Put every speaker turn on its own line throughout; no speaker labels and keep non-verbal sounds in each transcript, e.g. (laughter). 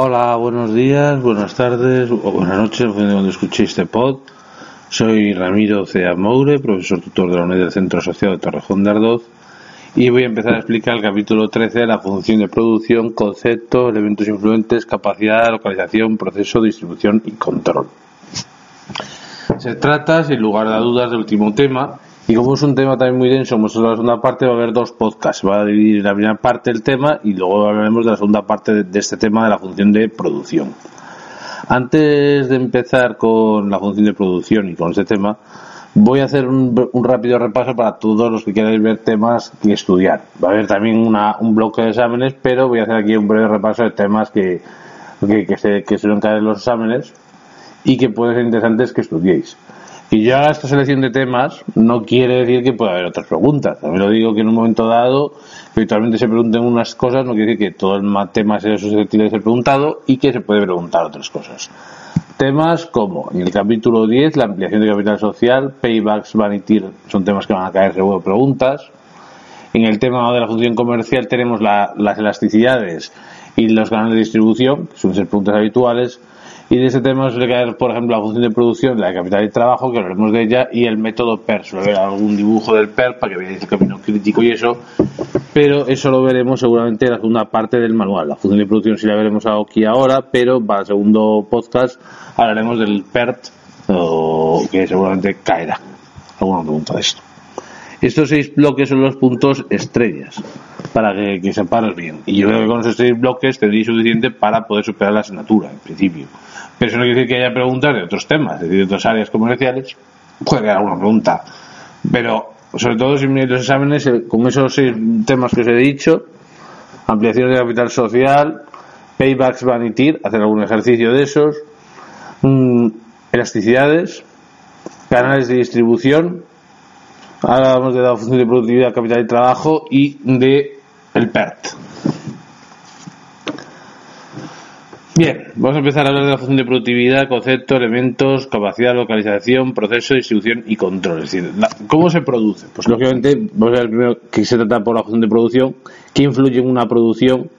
Hola, buenos días, buenas tardes o buenas noches, cuando escuchéis este pod. Soy Ramiro Cea Moure, profesor tutor de la UNED del Centro Asociado de Torrejón de Ardoz, y voy a empezar a explicar el capítulo 13 de la función de producción, concepto, elementos influentes, capacidad, localización, proceso, distribución y control. Se trata, sin lugar a dudas, del último tema, y como es un tema también muy denso, como es la segunda parte, va a haber dos podcasts. Va a dividir la primera parte del tema y luego hablaremos de la segunda parte de este tema de la función de producción. Antes de empezar con la función de producción y con este tema, voy a hacer un, rápido repaso para todos los que queráis ver temas que estudiar. Va a haber también un bloque de exámenes, pero voy a hacer aquí un breve repaso de temas que, que, que, se, que suelen caer en los exámenes y que pueden ser interesantes que estudiéis. Yo haga esta selección de temas no quiere decir que pueda haber otras preguntas. También lo digo que en un momento dado, habitualmente se pregunten unas cosas, no quiere decir que todo el tema sea susceptible de ser preguntado y que se puede preguntar otras cosas. Temas como, en el capítulo 10, la ampliación de capital social, paybacks, vanity, son temas que van a caer seguro preguntas. En el tema de la función comercial tenemos las elasticidades y los canales de distribución, que suelen ser preguntas habituales. Y de ese tema suele caer, por ejemplo, la función de producción, la capital de trabajo, que hablaremos de ella, y el método PER. Suele haber algún dibujo del PER para que veáis el camino crítico y eso, pero eso lo veremos seguramente en la segunda parte del manual. La función de producción sí la veremos aquí ahora, pero para el segundo podcast hablaremos del PERT, que seguramente caerá. ¿Alguna pregunta de esto? Estos seis bloques son los puntos estrellas para que, que separes bien. Y yo creo que con esos seis bloques tendréis suficiente para poder superar la asignatura, en principio. Pero eso no quiere decir que haya preguntas de otros temas, es decir, de otras áreas comerciales. Puede haber alguna pregunta. Pero, sobre todo, si miráis los exámenes, eh, con esos seis temas que os he dicho, ampliación de capital social, paybacks vanity, hacer algún ejercicio de esos, mm, elasticidades, canales de distribución, hablamos de la función de productividad, capital y trabajo y de el PERT. Bien, vamos a empezar a hablar de la función de productividad, concepto, elementos, capacidad, localización, proceso, distribución y control. Es decir, ¿cómo se produce? Pues lógicamente, vamos a ver primero qué se trata por la función de producción, qué influye en una producción.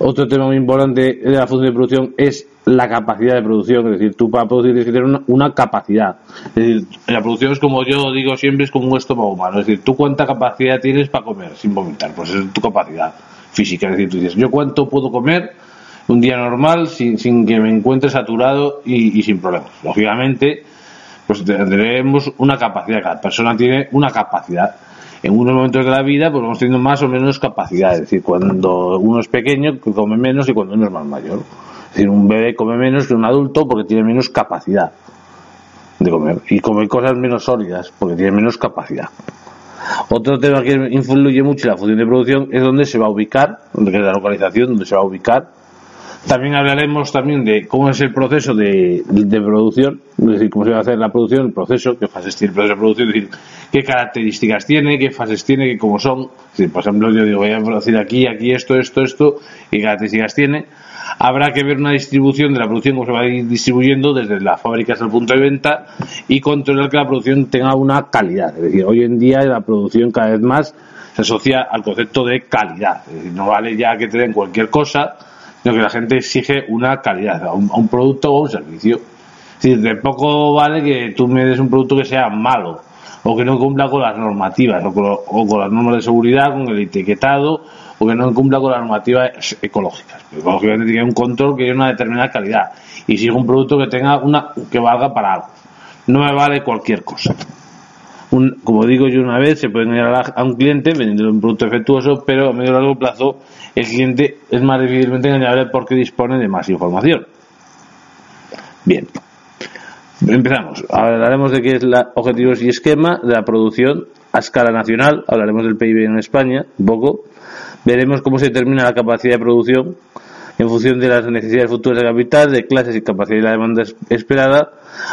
Otro tema muy importante de la función de producción es la capacidad de producción, es decir, tú para producir tienes que tener una, capacidad. Es decir, la producción es como yo digo siempre, es como un estómago humano, es decir, tú cuánta capacidad tienes para comer sin vomitar, pues es tu capacidad física, es decir, tú dices, yo cuánto puedo comer un día normal sin, sin que me encuentre saturado y, sin problemas. Lógicamente, pues tendremos una capacidad, cada persona tiene una capacidad. En unos momentos de la vida, pues vamos teniendo más o menos capacidad, es decir, cuando uno es pequeño, come menos y cuando uno es más mayor. Es decir, un bebé come menos que un adulto porque tiene menos capacidad de comer y come cosas menos sólidas porque tiene menos capacidad. Otro tema que influye mucho en la función de producción es dónde se va a ubicar, donde es la localización, donde se va a ubicar también hablaremos también de cómo es el proceso de, producción, es decir, cómo se va a hacer la producción, el proceso, qué fases tiene el proceso de producción, qué características tiene, qué fases tiene, qué cómo son. por ejemplo, yo digo, voy a producir aquí, aquí esto, esto, esto, qué características tiene. Habrá que ver una distribución de la producción, cómo se va a ir distribuyendo desde la fábrica hasta el punto de venta y controlar que la producción tenga una calidad. Es decir, hoy en día la producción cada vez más se asocia al concepto de calidad. No vale ya que te den cualquier cosa, sino que la gente exige una calidad a un, producto o un servicio. Decir, de poco vale que tú me des un producto que sea malo o que no cumpla con las normativas o con, las normas de seguridad, con el etiquetado o que no cumpla con las normativas ecológicas. lógicamente tiene un control que tiene una determinada calidad y si es un producto que tenga una que valga para algo. No me vale cualquier cosa. como digo yo una vez, se puede engañar a, un cliente vendiendo un producto efectuoso, pero a medio y largo plazo el cliente es más difícilmente engañable porque dispone de más información. Bien, empezamos. Hablaremos de qué es la objetivos y esquema de la producción a escala nacional. Hablaremos del PIB en España, un poco. Veremos cómo se determina la capacidad de producción en función de las necesidades futuras de capital, de clases y capacidad y la demanda esperada.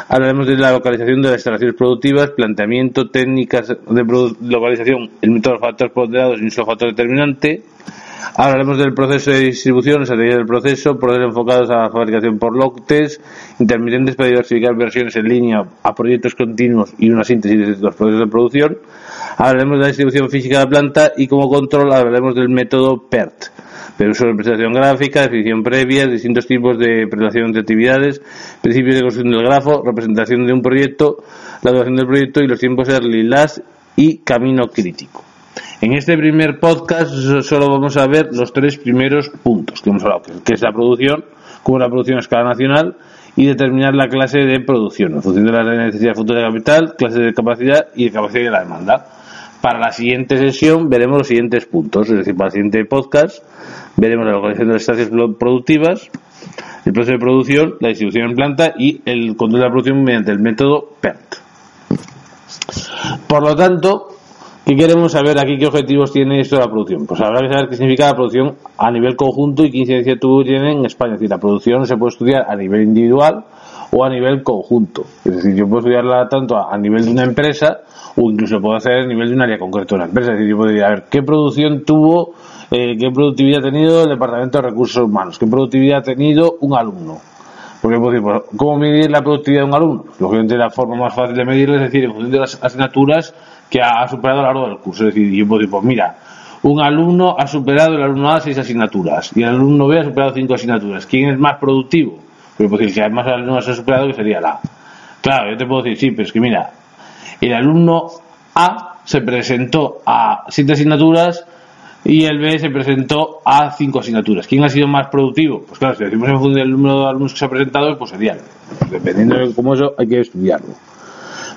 Hablaremos de la localización de las instalaciones productivas, planteamiento, técnicas de localización, el método de factores ponderados y un solo factor determinante Hablaremos del proceso de distribución, estrategia del proceso, procesos enfocados a la fabricación por lotes, intermitentes para diversificar versiones en línea a proyectos continuos y una síntesis de los procesos de producción. Hablaremos de la distribución física de la planta y como control hablaremos del método PERT, pero uso de representación gráfica, definición previa, distintos tipos de presentación de actividades, principios de construcción del grafo, representación de un proyecto, la duración del proyecto y los tiempos early last y camino crítico. En este primer podcast solo vamos a ver los tres primeros puntos que hemos hablado, que es la producción, como la producción a escala nacional y determinar la clase de producción en función de la necesidad futura de capital, clase de capacidad y de capacidad de la demanda. Para la siguiente sesión veremos los siguientes puntos, es decir, para el siguiente podcast veremos la localización de las estaciones productivas, el proceso de producción, la distribución en planta y el control de la producción mediante el método PERT. Por lo tanto, ¿qué queremos saber aquí? ¿Qué objetivos tiene esto de la producción? Pues habrá que saber qué significa la producción a nivel conjunto y qué incidencia tiene en España. Es decir, la producción se puede estudiar a nivel individual o a nivel conjunto. Es decir, yo puedo estudiarla tanto a nivel de una empresa o incluso puedo hacer a nivel de un área concreto de una empresa. Es decir, yo podría ver qué producción tuvo, eh, qué productividad ha tenido el Departamento de Recursos Humanos, qué productividad ha tenido un alumno. Porque puedo decir, pues, ¿cómo medir la productividad de un alumno? Lógicamente la forma más fácil de medirlo es decir, en función de las asignaturas que ha superado a lo largo del curso. Es decir, yo puedo decir, pues mira, un alumno ha superado el alumno A seis asignaturas y el alumno B ha superado cinco asignaturas. ¿Quién es más productivo? Pero puedo decir, que más alumnos ha superado que sería la A. Claro, yo te puedo decir, sí, pero es que mira, el alumno A se presentó a siete asignaturas y el B se presentó a cinco asignaturas. ¿Quién ha sido más productivo? Pues claro, si decimos en función del número de alumnos que se ha presentado, pues sería Dependiendo de cómo eso, hay que estudiarlo.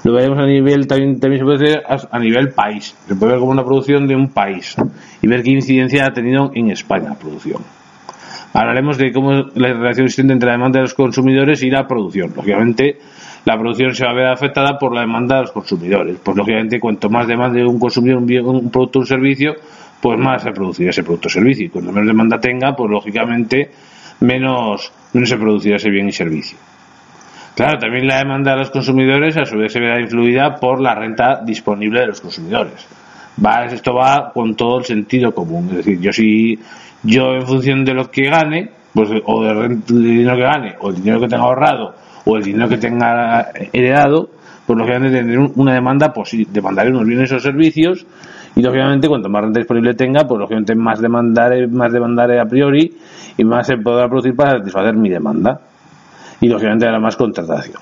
Lo veremos a nivel, también, también se puede hacer a nivel país. Se puede ver como una producción de un país y ver qué incidencia ha tenido en España la producción. Hablaremos de cómo la relación existente entre la demanda de los consumidores y la producción. Lógicamente, la producción se va a ver afectada por la demanda de los consumidores. Pues lógicamente, cuanto más demanda de un consumidor un, un producto o un servicio, pues más se producirá ese producto o servicio. Y cuanto menos demanda tenga, pues lógicamente menos, menos se producirá ese bien y servicio. Claro, también la demanda de los consumidores a su vez se verá influida por la renta disponible de los consumidores. Va, esto va con todo el sentido común. Es decir, yo si yo en función de lo que gane, pues o del dinero que gane, o el dinero que tenga ahorrado, o el dinero que tenga heredado, pues lógicamente tendré una demanda, pues demandaré unos bienes o servicios y lógicamente cuanto más renta disponible tenga, pues lógicamente más demandaré, más demandaré a priori y más se podrá producir para satisfacer mi demanda. Y lógicamente habrá más contratación.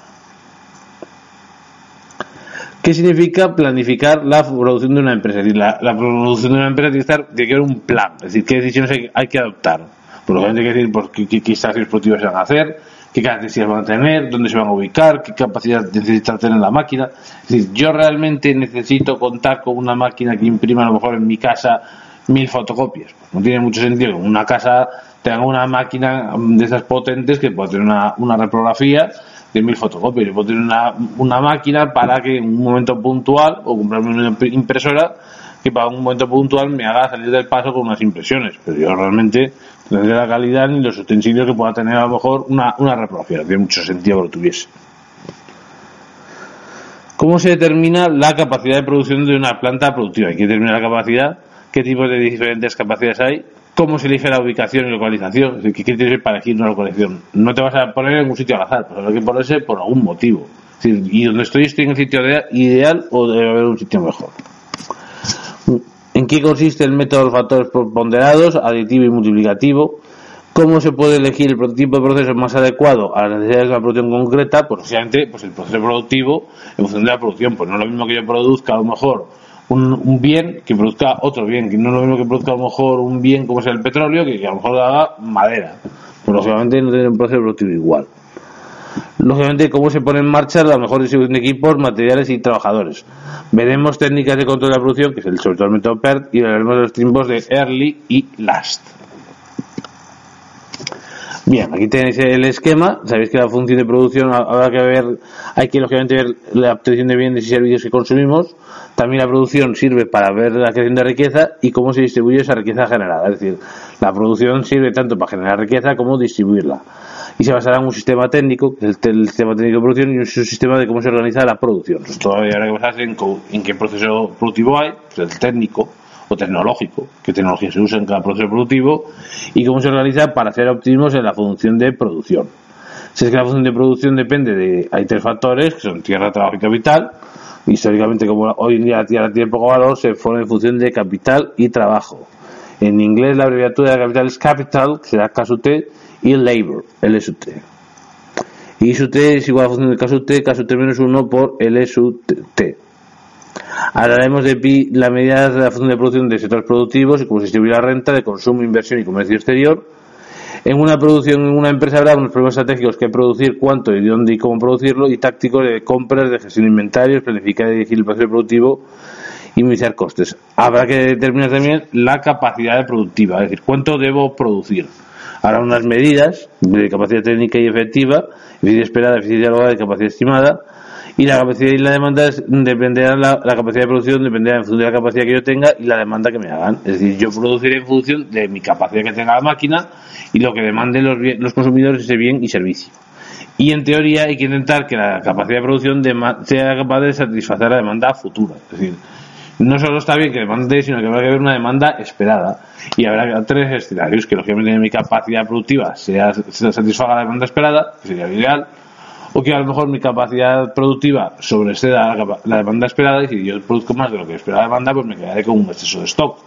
¿Qué significa planificar la producción de una empresa? Es decir, la, producción de una empresa tiene que, estar, tiene que haber un plan, es decir, qué decisiones hay, que adoptar. Por lo tanto, hay que decir por qué, qué, qué productivas se van a hacer, qué características van a tener, dónde se van a ubicar, qué capacidad necesita tener la máquina. Es decir, yo realmente necesito contar con una máquina que imprima a lo mejor en mi casa mil fotocopias. No tiene mucho sentido una casa tenga una máquina de esas potentes que pueda tener una, una reprografía de mil fotocopias. Yo puedo tener una, una máquina para que en un momento puntual, o comprarme una impresora, que para un momento puntual me haga salir del paso con unas impresiones. Pero yo realmente no tendría la calidad ni los utensilios que pueda tener a lo mejor una, una reprografía. Tiene mucho sentido que lo tuviese. ¿Cómo se determina la capacidad de producción de una planta productiva? Hay que determinar la capacidad, qué tipos de diferentes capacidades hay, cómo se elige la ubicación y localización, ¿qué criterios para elegir una localización? No te vas a poner en un sitio al azar, pues hay que ponerse por algún motivo. y donde estoy, estoy en el sitio ideal o debe haber un sitio mejor. ¿En qué consiste el método de los factores ponderados, aditivo y multiplicativo? ¿Cómo se puede elegir el tipo de proceso más adecuado a las necesidades de la producción concreta? Pues, obviamente, pues el proceso productivo en función de la producción. Pues no es lo mismo que yo produzca a lo mejor un, bien que produzca otro bien, que no es lo mismo que produzca a lo mejor un bien como es el petróleo, que, a lo mejor haga madera. Pues lógicamente no tiene un proceso productivo igual lógicamente cómo se pone en marcha la mejor distribución de equipos, materiales y trabajadores. Veremos técnicas de control de la producción, que es el sobre todo el método PERT, y veremos los tiempos de early y last. Bien, aquí tenéis el esquema. Sabéis que la función de producción habrá que ver, hay que lógicamente ver la obtención de bienes y servicios que consumimos. También la producción sirve para ver la creación de riqueza y cómo se distribuye esa riqueza generada. Es decir, la producción sirve tanto para generar riqueza como distribuirla y se basará en un sistema técnico, el, sistema técnico de producción y un sistema de cómo se organiza la producción. todavía habrá que basarse en, en, qué proceso productivo hay, pues el técnico, o tecnológico, qué tecnología se usa en cada proceso productivo y cómo se organiza para hacer óptimos en la función de producción. Si es que la función de producción depende de, hay tres factores, que son tierra, trabajo y capital. Históricamente, como hoy en día la tierra tiene poco valor, se forma en función de capital y trabajo. En inglés la abreviatura de capital es capital, que será KSUT, y labor, LSUT. Y SUT es igual a función de KSUT, KSUT menos 1 por LSUT. Hablaremos de la medida de la función de producción de sectores productivos y cómo se distribuye la renta de consumo, inversión y comercio exterior en una producción, en una empresa habrá unos problemas estratégicos que producir, cuánto y dónde y cómo producirlo, y tácticos de compras, de gestión de inventarios, planificar y dirigir el proceso productivo y minimizar costes. Habrá que determinar también la capacidad productiva, es decir, cuánto debo producir. Habrá unas medidas de capacidad técnica y efectiva, eficiencia esperada, eficiencia lograda y capacidad estimada, y la capacidad y la demanda dependerán la, la, capacidad de producción dependerá en función de la capacidad que yo tenga y la demanda que me hagan. Es decir yo produciré en función de mi capacidad que tenga la máquina y lo que demanden los, los consumidores ese bien y servicio. Y en teoría hay que intentar que la capacidad de producción sea capaz de satisfacer la demanda futura. Es decir no solo está bien que demande, sino que habrá que haber una demanda esperada. Y habrá tres escenarios, que lógicamente mi capacidad productiva sea, satisfaga la demanda esperada, que sería ideal, o que a lo mejor mi capacidad productiva sobreceda la, la demanda esperada y si yo produzco más de lo que espera la demanda, pues me quedaré con un exceso de stock.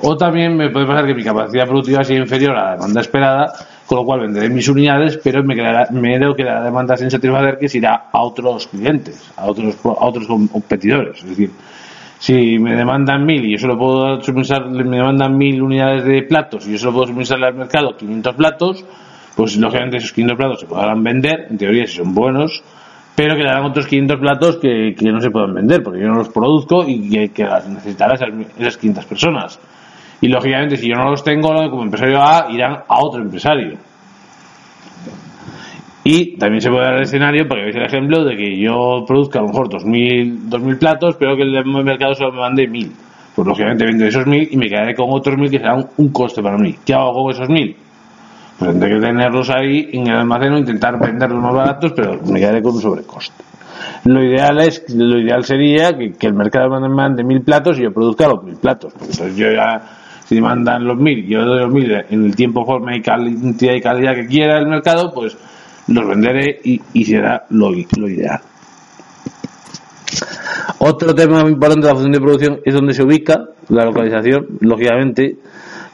O también me puede pasar que mi capacidad productiva sea inferior a la demanda esperada, con lo cual venderé mis unidades, pero me, quedará, me que la demanda sin satisfacer que se irá a otros clientes, a otros, a otros competidores. Es decir, si me demandan mil y yo solo puedo suministrar, me demandan mil unidades de platos y yo solo puedo suministrarle al mercado 500 platos, pues lógicamente esos 500 platos se podrán vender, en teoría si son buenos, pero quedarán otros 500 platos que, no se pueden vender, porque yo no los produzco y que las necesitarán esas, 500 personas. Y lógicamente si yo no los tengo, como empresario A, irán a otro empresario. Y también se puede dar el escenario, para que veáis el ejemplo, de que yo produzca a lo mejor 2.000, 2000 platos, pero que el mercado solo me mande 1.000. Pues lógicamente vendo esos 1.000 y me quedaré con otros 1.000 que serán un coste para mí. ¿Qué hago con esos 1.000? Tendré que tenerlos ahí en el almacén o intentar venderlos más baratos, pero me quedaré con un sobrecoste. Lo ideal es, lo ideal sería que, el mercado me mande mil platos y yo produzca los mil platos. Porque entonces yo ya, si mandan los mil, yo doy los mil en el tiempo, forma y cantidad y calidad que quiera el mercado, pues los venderé y, será lo, lo ideal. Otro tema importante de la función de producción es donde se ubica la localización, lógicamente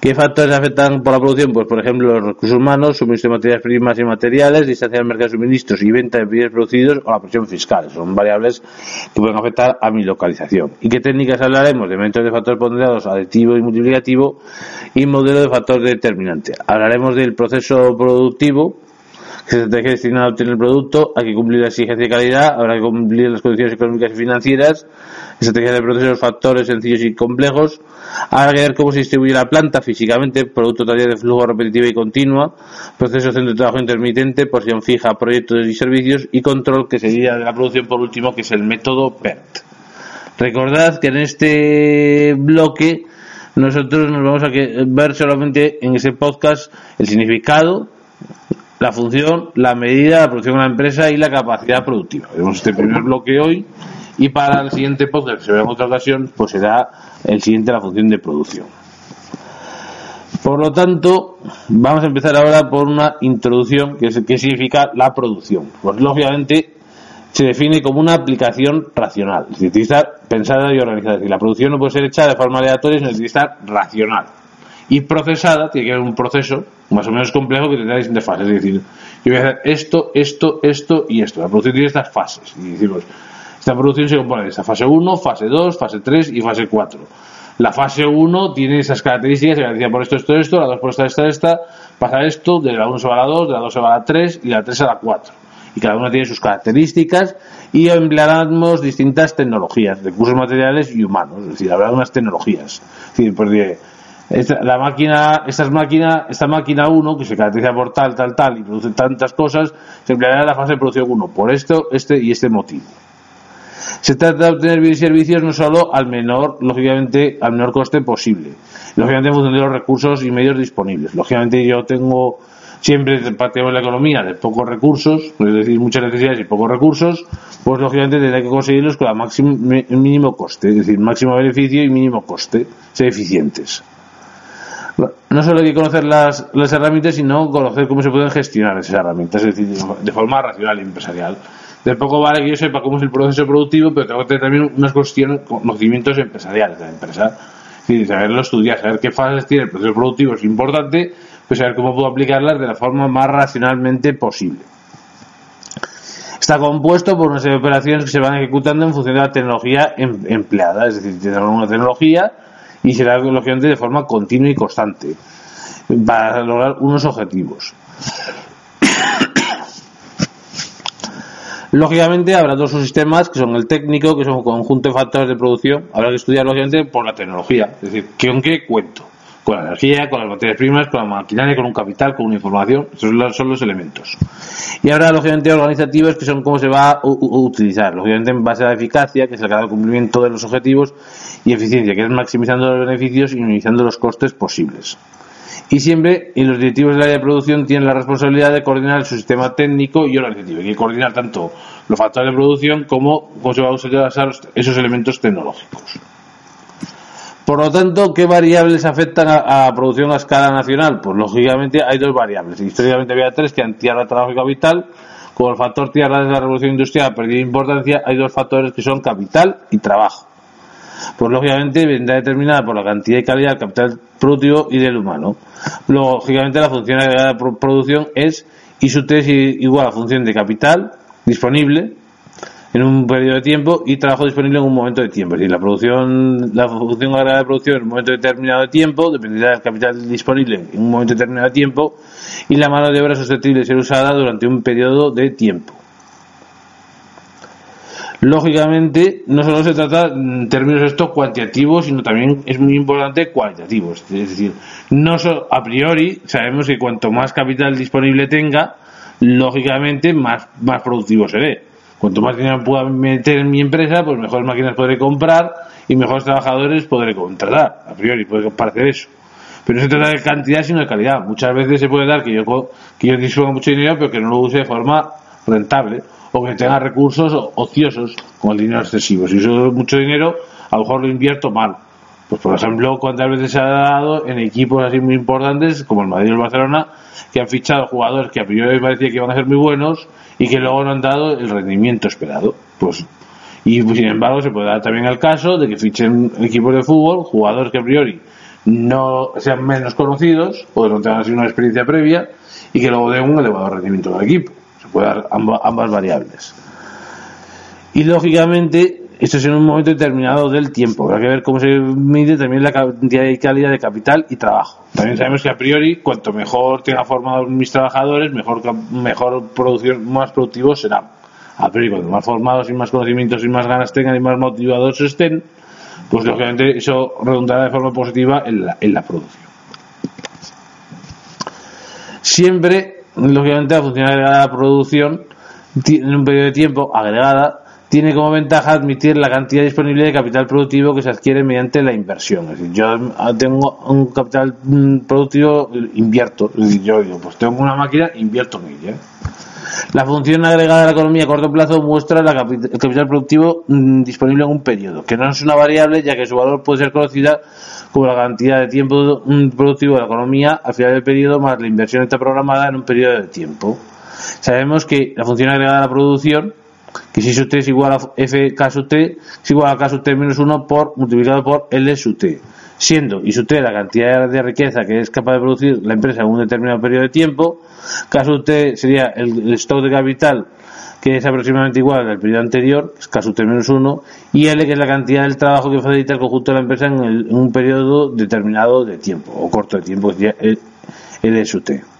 ¿Qué factores afectan por la producción? Pues, por ejemplo, los recursos humanos, suministro de materias primas y materiales, distancia del mercado de suministros y venta de bienes producidos o la presión fiscal. Son variables que pueden afectar a mi localización. ¿Y qué técnicas hablaremos? De métodos de factores ponderados, aditivo y multiplicativo y modelo de factor determinante. Hablaremos del proceso productivo, que destinar a obtener el producto, hay que cumplir la exigencia de calidad, habrá que cumplir las condiciones económicas y financieras, estrategia de procesos, factores sencillos y complejos, habrá que ver cómo se distribuye la planta físicamente, producto tarea de flujo repetitivo y continua, proceso centro de trabajo intermitente, porción fija, proyectos y servicios y control que sería de la producción por último, que es el método PERT. Recordad que en este bloque nosotros nos vamos a ver solamente en ese podcast el significado, la función, la medida, la producción de la empresa y la capacidad productiva. Vemos este primer bloque hoy y para el siguiente podcast, verá en otra ocasión, pues será el siguiente la función de producción. Por lo tanto, vamos a empezar ahora por una introducción que, significa la producción. Pues lógicamente se define como una aplicación racional, es decir, pensada y organizada. Es decir, la producción no puede ser hecha de forma aleatoria, sino estar racional y procesada tiene que haber un proceso más o menos complejo que tendrá distintas fases. Es decir, yo voy a hacer esto, esto, esto y esto. La producción tiene estas fases. Y decimos, esta producción se compone de esta fase 1, fase 2, fase 3 y fase 4. La fase 1 tiene esas características, se decía por esto, esto, esto, la 2 por esta, esta, esta, pasa esto, de la 1 se va a la 2, de la 2 se va a la 3 y de la 3 a la 4. Y cada una tiene sus características y emplearemos distintas tecnologías, recursos materiales y humanos, es decir, habrá unas tecnologías. Es decir, de, esta, la máquina, esta máquina, esta máquina 1, que se caracteriza por tal, tal, tal, y produce tantas cosas, se empleará en la fase de producción 1, por esto, este y este motivo. Se trata de obtener bienes y servicios no solo al menor, lógicamente, al menor coste posible, lógicamente en función de los recursos y medios disponibles. Lógicamente yo tengo siempre tenemos la economía de pocos recursos, es decir, muchas necesidades y pocos recursos, pues lógicamente tendrá que conseguirlos con el mínimo coste, es decir, máximo beneficio y mínimo coste, ser eficientes. No solo hay que conocer las, las herramientas, sino conocer cómo se pueden gestionar esas herramientas, es decir, de forma racional y empresarial. De poco vale que yo sepa cómo es el proceso productivo, pero tengo que tener también unos conocimientos empresariales de la empresa. Es decir, saberlo estudiar, saber qué fases tiene el proceso productivo es importante, pues saber cómo puedo aplicarlas de la forma más racionalmente posible. Está compuesto por una serie de operaciones que se van ejecutando en función de la tecnología em, empleada, es decir, tiene una tecnología y será lógicamente de forma continua y constante para lograr unos objetivos. (coughs) Lógicamente habrá dos sistemas que son el técnico, que son un conjunto de factores de producción. Habrá que estudiar lógicamente por la tecnología, es decir, ¿con qué cuento? Con la energía, con las materias primas, con la maquinaria, con un capital, con una información. Esos son los elementos. Y habrá lógicamente organizativos que son cómo se va a utilizar. Lógicamente en base a la eficacia, que es el cumplimiento de los objetivos, y eficiencia, que es maximizando los beneficios y minimizando los costes posibles y siempre y los directivos del área de producción tienen la responsabilidad de coordinar su sistema técnico y organizativo. Hay que coordinar tanto los factores de producción como cómo se van a usar esos elementos tecnológicos. Por lo tanto, ¿qué variables afectan a, la producción a escala nacional? Pues lógicamente hay dos variables. Históricamente había tres, que eran tierra, trabajo y capital. Como el factor tierra de la revolución industrial ha perdido importancia, hay dos factores que son capital y trabajo pues lógicamente vendrá determinada por la cantidad y calidad del capital productivo y del humano. Lógicamente la función de producción es I sub 3 igual a función de capital disponible en un periodo de tiempo y trabajo disponible en un momento de tiempo. Es decir, la producción, la función agregada de producción en un momento determinado de tiempo dependerá del capital disponible en un momento determinado de tiempo y la mano de obra susceptible de ser usada durante un periodo de tiempo. Lógicamente, no solo se trata en términos estos cuantitativos, sino también es muy importante cualitativos. Es decir, no solo, a priori sabemos que cuanto más capital disponible tenga, lógicamente más, más productivo seré. Cuanto más dinero pueda meter en mi empresa, pues mejores máquinas podré comprar y mejores trabajadores podré contratar. A priori puede parecer eso. Pero no se trata de cantidad, sino de calidad. Muchas veces se puede dar que yo, que yo disponga mucho dinero, pero que no lo use de forma rentable o que tenga recursos ociosos con el dinero excesivo. Si uso mucho dinero, a lo mejor lo invierto mal. Pues por ejemplo, cuántas veces se ha dado en equipos así muy importantes como el Madrid y el Barcelona que han fichado jugadores que a priori parecía que iban a ser muy buenos y que luego no han dado el rendimiento esperado. Pues y sin embargo se puede dar también el caso de que fichen equipos de fútbol jugadores que a priori no sean menos conocidos o no tengan así una experiencia previa y que luego den un elevado rendimiento del equipo puede dar ambas, variables. Y lógicamente, esto es en un momento determinado del tiempo. Habrá que ver cómo se mide también la cantidad y calidad de capital y trabajo. También sabemos que a priori, cuanto mejor tenga formados mis trabajadores, mejor, mejor producción, más productivos serán. A priori, cuanto más formados y más conocimientos y más ganas tengan y más motivados estén, pues lógicamente eso redundará de forma positiva en la, en la producción. Siempre lógicamente la función agregada a la producción en un periodo de tiempo agregada tiene como ventaja admitir la cantidad disponible de capital productivo que se adquiere mediante la inversión. Es decir, yo tengo un capital mm, productivo, invierto. Es decir, yo digo, pues tengo una máquina, invierto en ella. La función agregada de la economía a corto plazo muestra el capital productivo mm, disponible en un periodo, que no es una variable ya que su valor puede ser conocida como la cantidad de tiempo mm, productivo de la economía al final del periodo más la inversión está programada en un periodo de tiempo. Sabemos que la función agregada a la producción, si sub t es igual a f k sub t, es igual a k sub t menos 1 por, multiplicado por L sub t siendo y sub t la cantidad de riqueza que es capaz de producir la empresa en un determinado periodo de tiempo, K t sería el, stock de capital que es aproximadamente igual al periodo anterior, es K sub t menos 1, y L que es la cantidad del trabajo que facilita el conjunto de la empresa en, un periodo determinado de tiempo, o corto de tiempo, que sería L sub t.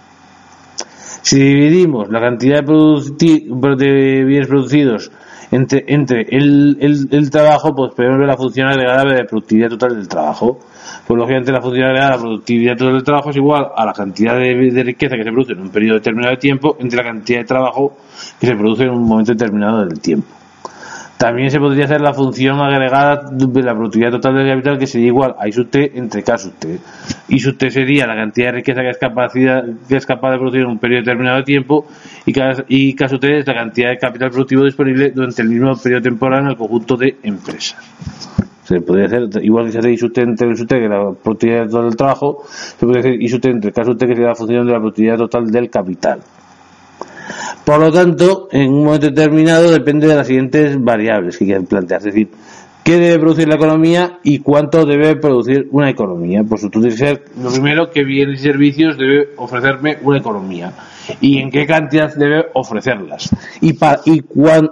Si dividimos la cantidad de, bienes producidos entre, entre el, trabajo, pues podemos ver la función agregada de productividad total del trabajo. Pues lógicamente la función agregada de la productividad total del trabajo es igual a la cantidad de, de, riqueza que se produce en un periodo determinado de tiempo entre la cantidad de trabajo que se produce en un momento determinado del tiempo. También se podría hacer la función agregada de la productividad total del capital que sería igual a I sub T entre K sub T. I sub T sería la cantidad de riqueza que es, capaz de producir en un periodo determinado de tiempo y K, y K sub T es la cantidad de capital productivo disponible durante el mismo periodo temporal en el conjunto de empresas. Se podría hacer, igual que se hace I sub T entre I sub T, que es la productividad total del trabajo, se podría hacer I sub T entre K sub T, que sería la función de la productividad total del capital. Por lo tanto, en un momento determinado depende de las siguientes variables que quieren plantear. Es decir, qué debe producir la economía y cuánto debe producir una economía. Tienes que ser lo primero, qué bienes y servicios debe ofrecerme una economía y en qué cantidad debe ofrecerlas y, y,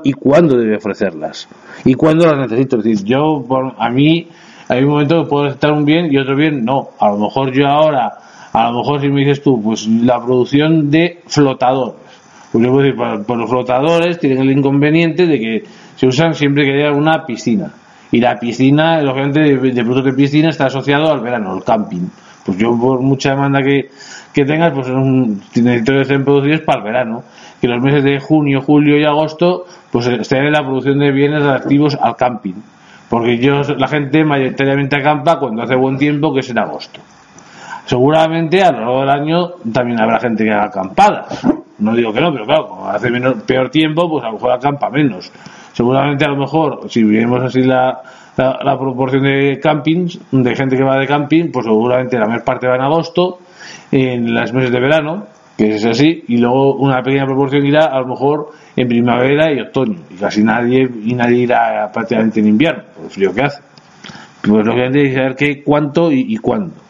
y cuándo debe ofrecerlas y cuándo las necesito. Es decir, yo, por, a mí, hay un momento que puedo necesitar un bien y otro bien no. A lo mejor yo ahora, a lo mejor si me dices tú, pues la producción de flotador pues yo puedo decir, para, los flotadores tienen el inconveniente de que se usan siempre que haya una piscina. Y la piscina, lógicamente, de, de productos de piscina está asociado al verano, al camping. Pues yo, por mucha demanda que, que tengas, pues un, necesito que estén producidos para el verano. Que los meses de junio, julio y agosto, pues esté en la producción de bienes relativos al camping. Porque yo, la gente mayoritariamente acampa cuando hace buen tiempo, que es en agosto. Seguramente a lo largo del año también habrá gente que haga acampadas no digo que no, pero claro, como hace peor tiempo, pues a lo mejor acampa menos. Seguramente a lo mejor, si vemos así la, la, proporción de campings, de gente que va de camping, pues seguramente la mayor parte va en agosto, en las meses de verano, que es así, y luego una pequeña proporción irá a lo mejor en primavera y otoño, y casi nadie, y nadie irá prácticamente en invierno, por el frío que hace. Pues lógicamente hay que saber qué, cuánto y cuándo.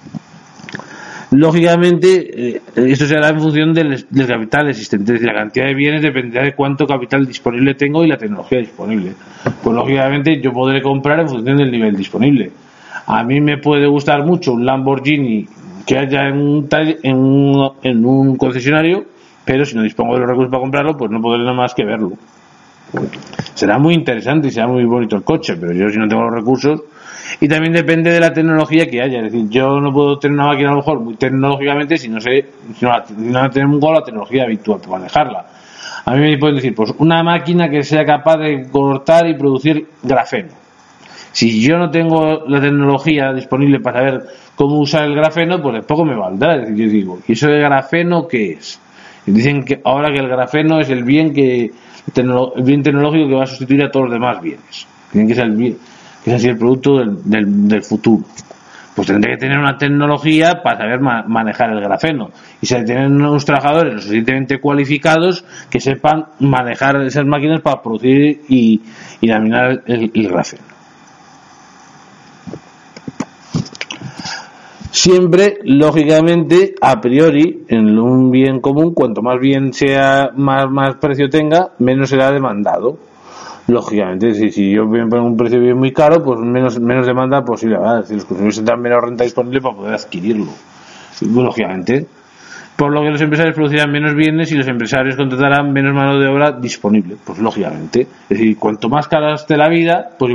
Lógicamente, eh, esto se hará en función del, capital existente, es la cantidad de bienes dependerá de cuánto capital disponible tengo y la tecnología disponible. Pues lógicamente yo podré comprar en función del nivel disponible. A mí me puede gustar mucho un Lamborghini que haya en un, en un, en un concesionario, pero si no dispongo de los recursos para comprarlo, pues no podré nada más que verlo. Será muy interesante y será muy bonito el coche, pero yo si no tengo los recursos, y también depende de la tecnología que haya. Es decir, yo no puedo tener una máquina a lo mejor muy tecnológicamente si no sé, si no, no tengo la tecnología habitual para manejarla. A mí me pueden decir, pues una máquina que sea capaz de cortar y producir grafeno. Si yo no tengo la tecnología disponible para saber cómo usar el grafeno, pues poco me valdrá. Es decir, yo digo, ¿y eso de grafeno qué es? Dicen que ahora que el grafeno es el bien que bien tecnológico que va a sustituir a todos los demás bienes. Tienen que ser el que el producto del, del, del futuro. Pues tendré que tener una tecnología para saber ma manejar el grafeno. Y se tener unos trabajadores lo suficientemente cualificados que sepan manejar esas máquinas para producir y, y laminar el, el grafeno. Siempre, lógicamente, a priori, en un bien común, cuanto más bien sea, más, más precio tenga, menos será demandado. Lógicamente, si, si yo pongo un precio bien muy caro, pues menos, menos demanda posible. ¿verdad? Si los consumidores tendrán menos renta disponible para poder adquirirlo. Lógicamente. Por lo que los empresarios producirán menos bienes y los empresarios contratarán menos mano de obra disponible. Pues lógicamente. Es decir, cuanto más cara esté la vida, pues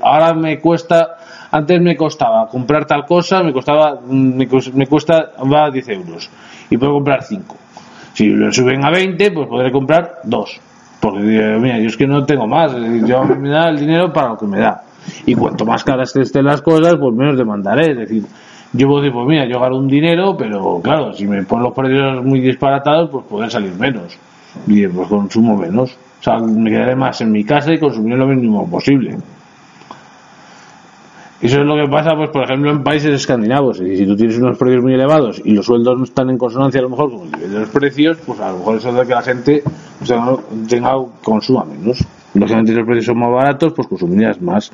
ahora me cuesta antes me costaba comprar tal cosa, me costaba, me, me cuesta, va a 10 euros. Y puedo comprar 5. Si lo suben a 20, pues podré comprar 2. Porque, mira, yo es que no tengo más. Yo me da el dinero para lo que me da. Y cuanto más caras estén las cosas, pues menos demandaré. Es decir, yo puedo decir, pues mira, yo gano un dinero, pero claro, si me ponen los precios muy disparatados, pues pueden salir menos. Y pues consumo menos. O sea, me quedaré más en mi casa y consumir lo mínimo posible. Eso es lo que pasa, pues, por ejemplo, en países escandinavos. Y si tú tienes unos precios muy elevados y los sueldos no están en consonancia a lo mejor con el nivel de los precios, pues a lo mejor eso hace que la gente o sea, tenga, consuma menos. Lógicamente, si los precios son más baratos, pues consumirás más.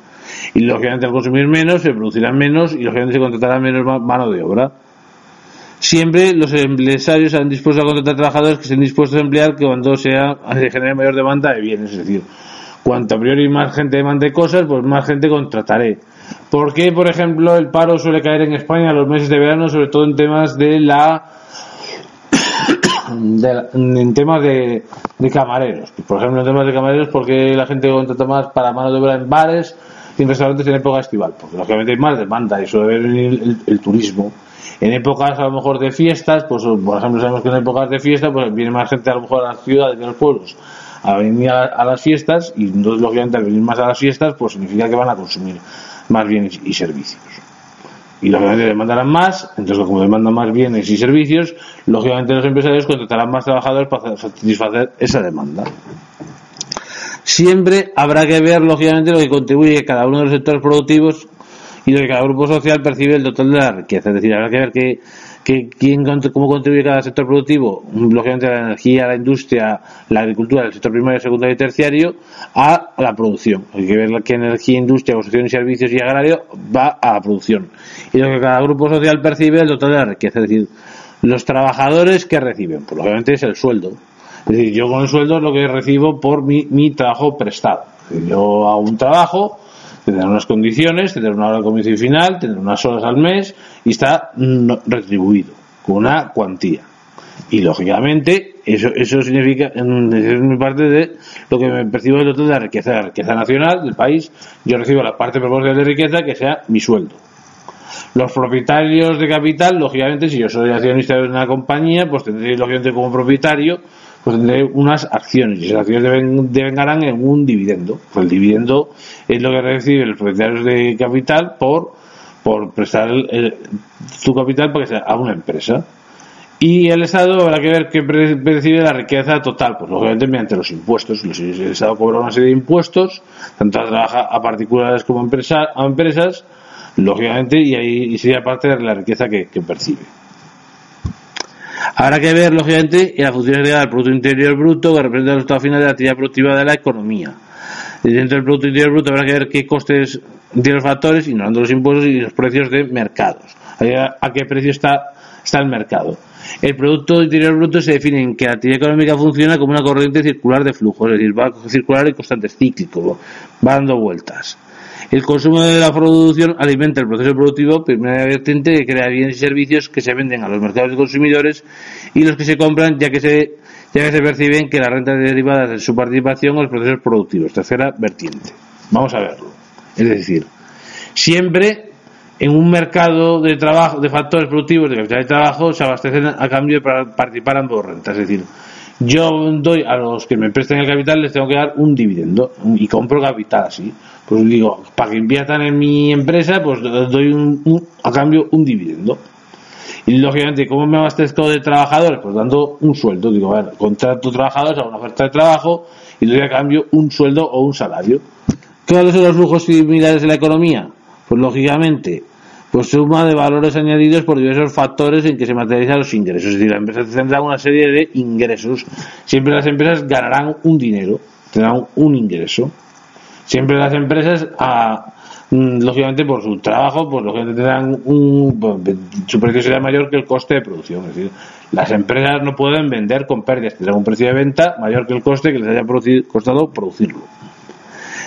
Y lógicamente, al consumir menos, se producirán menos y lógicamente se contratará menos mano de obra. Siempre los empresarios han dispuesto a contratar trabajadores que estén dispuestos a emplear que cuando sea, se genere mayor demanda de bienes. Es decir, cuanto a priori más gente demande cosas, pues más gente contrataré ¿Por qué, por ejemplo, el paro suele caer en España en los meses de verano, sobre todo en temas (coughs) de la en temas de, de, camareros. Por ejemplo, en temas de camareros, porque la gente contrata más para mano de obra en bares sin restaurantes en época estival, porque lógicamente hay más demanda y suele venir el, turismo. En épocas a lo mejor de fiestas, pues por ejemplo sabemos que en épocas de fiesta pues viene más gente a lo mejor a las ciudades y a los pueblos a venir a, las fiestas y entonces lógicamente al venir más a las fiestas pues significa que van a consumir más bienes y servicios y lógicamente demandarán más, entonces como demandan más bienes y servicios, lógicamente los empresarios contratarán más trabajadores para satisfacer esa demanda. Siempre habrá que ver, lógicamente, lo que contribuye cada uno de los sectores productivos y lo que cada grupo social percibe el total de la riqueza. Es decir, habrá que ver que que, quién, cómo contribuye cada sector productivo, lógicamente la energía, la industria, la agricultura, el sector primario, secundario y terciario, a la producción. Hay que ver qué energía, industria, construcción y servicios y agrario va a la producción. Y lo que cada grupo social percibe el total de la riqueza, es decir, los trabajadores que reciben, pues lógicamente es el sueldo. Es decir, yo con el sueldo es lo que recibo por mi, mi trabajo prestado. Yo hago un trabajo, tener unas condiciones, tener una hora de comienzo y final, tener unas horas al mes y está retribuido con una cuantía. Y lógicamente, eso, eso significa, es mi parte de lo que me percibo de la riqueza, la riqueza nacional del país. Yo recibo la parte proporcional de riqueza que sea mi sueldo. Los propietarios de capital, lógicamente, si yo soy accionista de una compañía, pues tendré, lógicamente, como propietario, pues tendré unas acciones y esas acciones deben, devengarán en un dividendo. Pues el dividendo es lo que reciben los propietarios de capital por, por prestar su capital para que sea a una empresa. Y el Estado habrá que ver qué percibe la riqueza total, pues lógicamente mediante los impuestos. El Estado cobra una serie de impuestos, tanto trabaja a particulares como a, a empresas, lógicamente, y ahí sería parte de la riqueza que percibe. Habrá que ver, lógicamente, la función del Producto Interior Bruto, que representa el resultado final de la actividad productiva de la economía. Y dentro del Producto Interior Bruto habrá que ver qué costes tienen los factores, ignorando los impuestos y los precios de mercados. A qué precio está, está el mercado. El Producto Interior Bruto se define en que la actividad económica funciona como una corriente circular de flujo, es decir, va a circular en constante cíclico, va dando vueltas. El consumo de la producción alimenta el proceso productivo primeramente que crea bienes y servicios que se venden a los mercados de consumidores y los que se compran ya que se, ya que se perciben que las rentas derivadas de su participación en los procesos productivos. Tercera vertiente. Vamos a verlo. Es decir, siempre en un mercado de trabajo, de factores productivos, de capital de trabajo, se abastecen a cambio de participar ambos rentas. Es decir, yo doy a los que me presten el capital, les tengo que dar un dividendo y compro capital así pues digo, para que inviertan en mi empresa, pues doy un, a cambio un dividendo. Y lógicamente, ¿cómo me abastezco de trabajadores? Pues dando un sueldo. Digo, bueno, contrato trabajadores a una oferta de trabajo y doy a cambio un sueldo o un salario. ¿Cuáles son los flujos similares de la economía? Pues lógicamente, pues suma de valores añadidos por diversos factores en que se materializan los ingresos. Es decir, la empresa tendrá una serie de ingresos. Siempre las empresas ganarán un dinero, tendrán un ingreso. Siempre las empresas, mm, lógicamente por su trabajo, pues lógicamente tendrán un, pues, su precio será mayor que el coste de producción. Es decir, las empresas no pueden vender con pérdidas, tendrán un precio de venta mayor que el coste que les haya costado producirlo.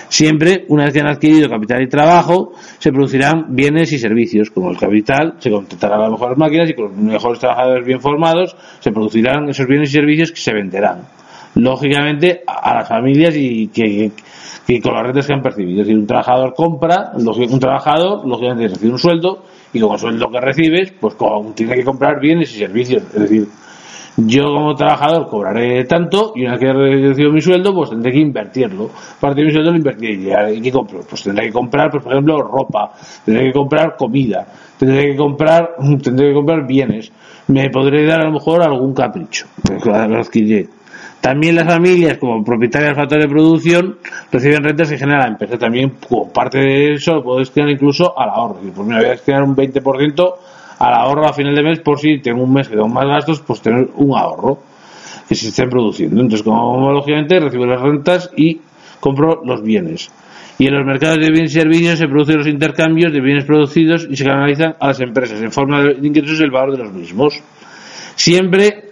Siempre, una vez que han adquirido capital y trabajo, se producirán bienes y servicios. Como el capital, se contratarán las mejores máquinas y con los mejores trabajadores bien formados se producirán esos bienes y servicios que se venderán. Lógicamente, a las familias y que, y con las rentas que han percibido. Es decir, un trabajador compra, un trabajador, lógicamente recibe un sueldo, y con el sueldo que recibes, pues tiene que comprar bienes y servicios. Es decir, yo como trabajador cobraré tanto y una vez que recibo mi sueldo, pues tendré que invertirlo. Parte de mi sueldo lo invertiré. ¿Y qué compro? Pues tendré que comprar, pues, por ejemplo, ropa, tendré que comprar comida, tendré que comprar, tendré que comprar bienes. Me podré dar a lo mejor algún capricho, pues adquiriré. También las familias, como propietarias del factor de producción, reciben rentas que genera la empresa. También, como parte de eso, puedo destinar incluso al ahorro. Y pues me voy a destinar un 20% al ahorro a final de mes por si tengo un mes que tengo más gastos, pues tener un ahorro que se estén produciendo. Entonces, como lógicamente recibo las rentas y compro los bienes. Y en los mercados de bienes y servicios se producen los intercambios de bienes producidos y se canalizan a las empresas en forma de ingresos el valor de los mismos. Siempre,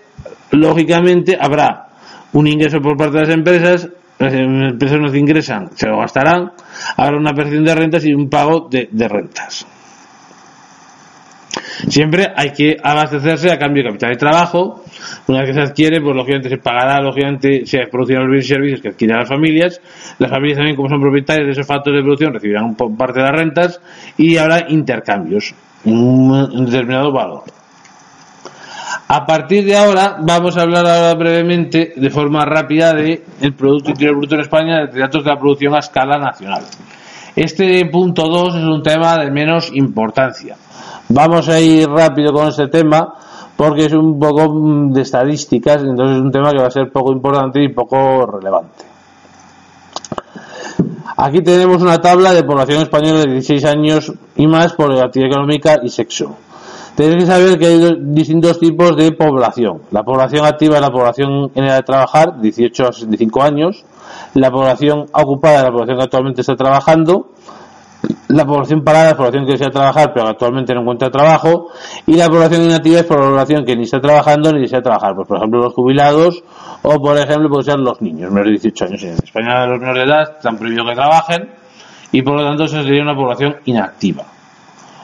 lógicamente, habrá un ingreso por parte de las empresas, las empresas no ingresan, se lo gastarán, habrá una percepción de rentas y un pago de, rentas. Siempre hay que abastecerse a cambio de capital de trabajo Una vez que se adquiere, pues lógicamente se pagará, lógicamente se producirán los bienes y servicios que adquieren las familias. Las familias también, como son propietarias de esos factores de producción, recibirán parte de las rentas y habrá intercambios un determinado valor. A partir de ahora vamos a hablar ahora brevemente, de forma rápida, de el Producto Interior Bruto en España, de datos de la producción a escala nacional. Este punto 2 es un tema de menos importancia. Vamos a ir rápido con este tema porque es un poco de estadísticas, entonces es un tema que va a ser poco importante y poco relevante. Aquí tenemos una tabla de población española de 16 años y más por actividad económica y sexo. Tenéis que saber que hay distintos tipos de población. La población activa es la población en edad de trabajar, 18 a 65 años. La población ocupada es la población que actualmente está trabajando. La población parada es la población que desea trabajar pero actualmente no encuentra trabajo. Y la población inactiva es la población que ni está trabajando ni desea trabajar. Pues, por ejemplo, los jubilados o, por ejemplo, pueden ser los niños menores de 18 años. En España los menores de edad están prohibidos que trabajen y, por lo tanto, eso sería una población inactiva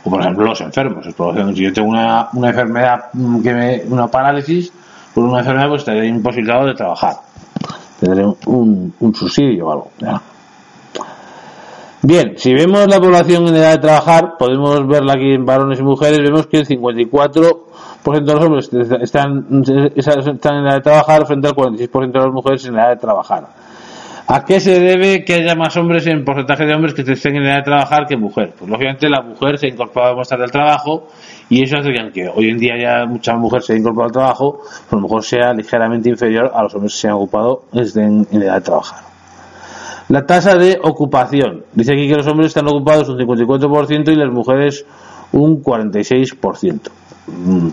o por ejemplo los enfermos. Si yo tengo una, enfermedad, mm, que me, una parálisis, por una enfermedad, pues estaré imposibilitado de trabajar. Tendré un, un subsidio o algo. Bien, si vemos la población en edad de trabajar, podemos verla aquí en varones y mujeres, vemos que el 54% de los hombres están, están en edad de trabajar frente al 46% de las mujeres en edad de trabajar. ¿A qué se debe que haya más hombres en porcentaje de hombres que estén en edad de trabajar que mujer? Pues lógicamente la mujer se ha incorporado más tarde al trabajo y eso hace que hoy en día ya mucha mujer se ha incorporado al trabajo, pues a lo mejor sea ligeramente inferior a los hombres que se han ocupado estén en edad de trabajar. La tasa de ocupación. Dice aquí que los hombres están ocupados un 54% y las mujeres un 46%. Mm.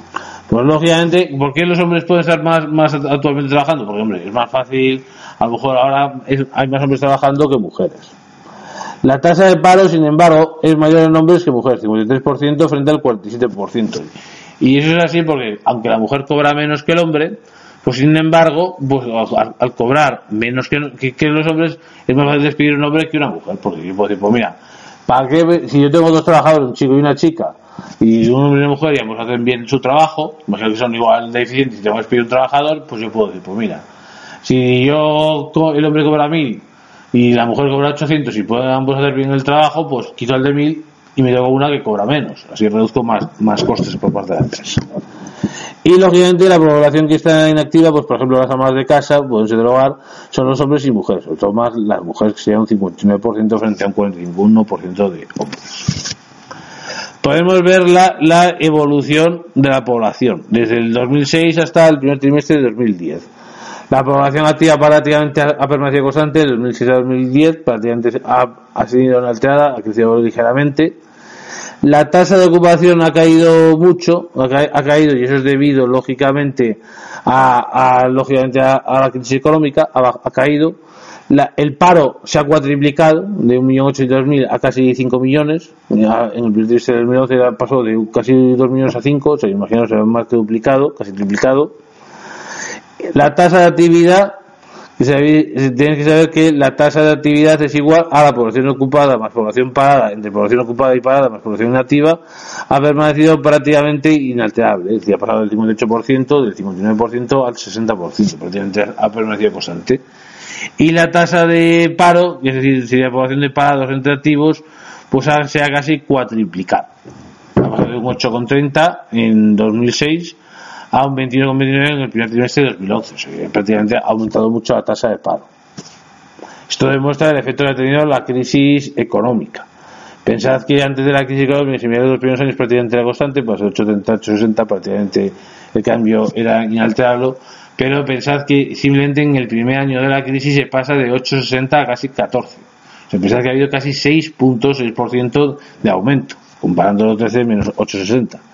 Pues lógicamente, ¿por qué los hombres pueden estar más, más actualmente trabajando? Porque, hombre, es más fácil a lo mejor ahora hay más hombres trabajando que mujeres. La tasa de paro, sin embargo, es mayor en hombres que mujeres, 53% frente al 47%. Y eso es así porque, aunque la mujer cobra menos que el hombre, pues sin embargo, pues al, cobrar menos que, los hombres, es más fácil despedir un hombre que una mujer. Porque yo puedo decir, pues mira, ¿para qué, si yo tengo dos trabajadores, un chico y una chica, y un hombre y una mujer, y ambos hacen bien su trabajo, imagino que son igual de eficientes y tengo que despedir un trabajador, pues yo puedo decir, pues mira, si yo, el hombre cobra mil y la mujer cobra 800 y pueden ambos hacer bien el trabajo, pues quito el de mil y me doy una que cobra menos. Así reduzco más, más costes por parte de la empresa. Y lógicamente la población que está inactiva, pues por ejemplo las amas de casa, pueden ser del hogar, son los hombres y mujeres, sobre todo más las mujeres que serían un 59% frente a un 41% de hombres. Podemos ver la, la evolución de la población desde el 2006 hasta el primer trimestre de 2010. La población activa prácticamente ha permanecido constante desde 2006 a 2010, prácticamente ha, ha sido inalterada, ha crecido ligeramente. La tasa de ocupación ha caído mucho, ha, caído y eso es debido lógicamente a, lógicamente a, la crisis económica, ha, caído. el paro se ha cuatriplicado de 1.800.000 a casi 5 millones. En el primer trimestre de 2011 pasó de casi 2 millones a 5, o imagino se ha más que duplicado, casi triplicado la tasa de actividad, tienes que saber que la tasa de actividad es igual a la población ocupada más población parada, entre población ocupada y parada más población inactiva, ha permanecido prácticamente inalterable. Es decir, ha pasado del 58%, del 59% al 60%, prácticamente ha permanecido constante. Y la tasa de paro, es decir, si la población de parados entre activos, pues se ha casi cuatriplicado. Ha pasado de un 8,30 en 2006 a un 21,29 en el primer trimestre de 2011. O sea, prácticamente ha aumentado mucho la tasa de paro. Esto demuestra el efecto que ha tenido la crisis económica. Pensad que antes de la crisis económica, en de los primeros años prácticamente era constante, pues 8,30, 8,60 prácticamente el cambio era inalterable, pero pensad que simplemente en el primer año de la crisis se pasa de 8,60 a casi 14. O sea, pensad que ha habido casi 6.6% de aumento, comparando los 13 menos 8,60.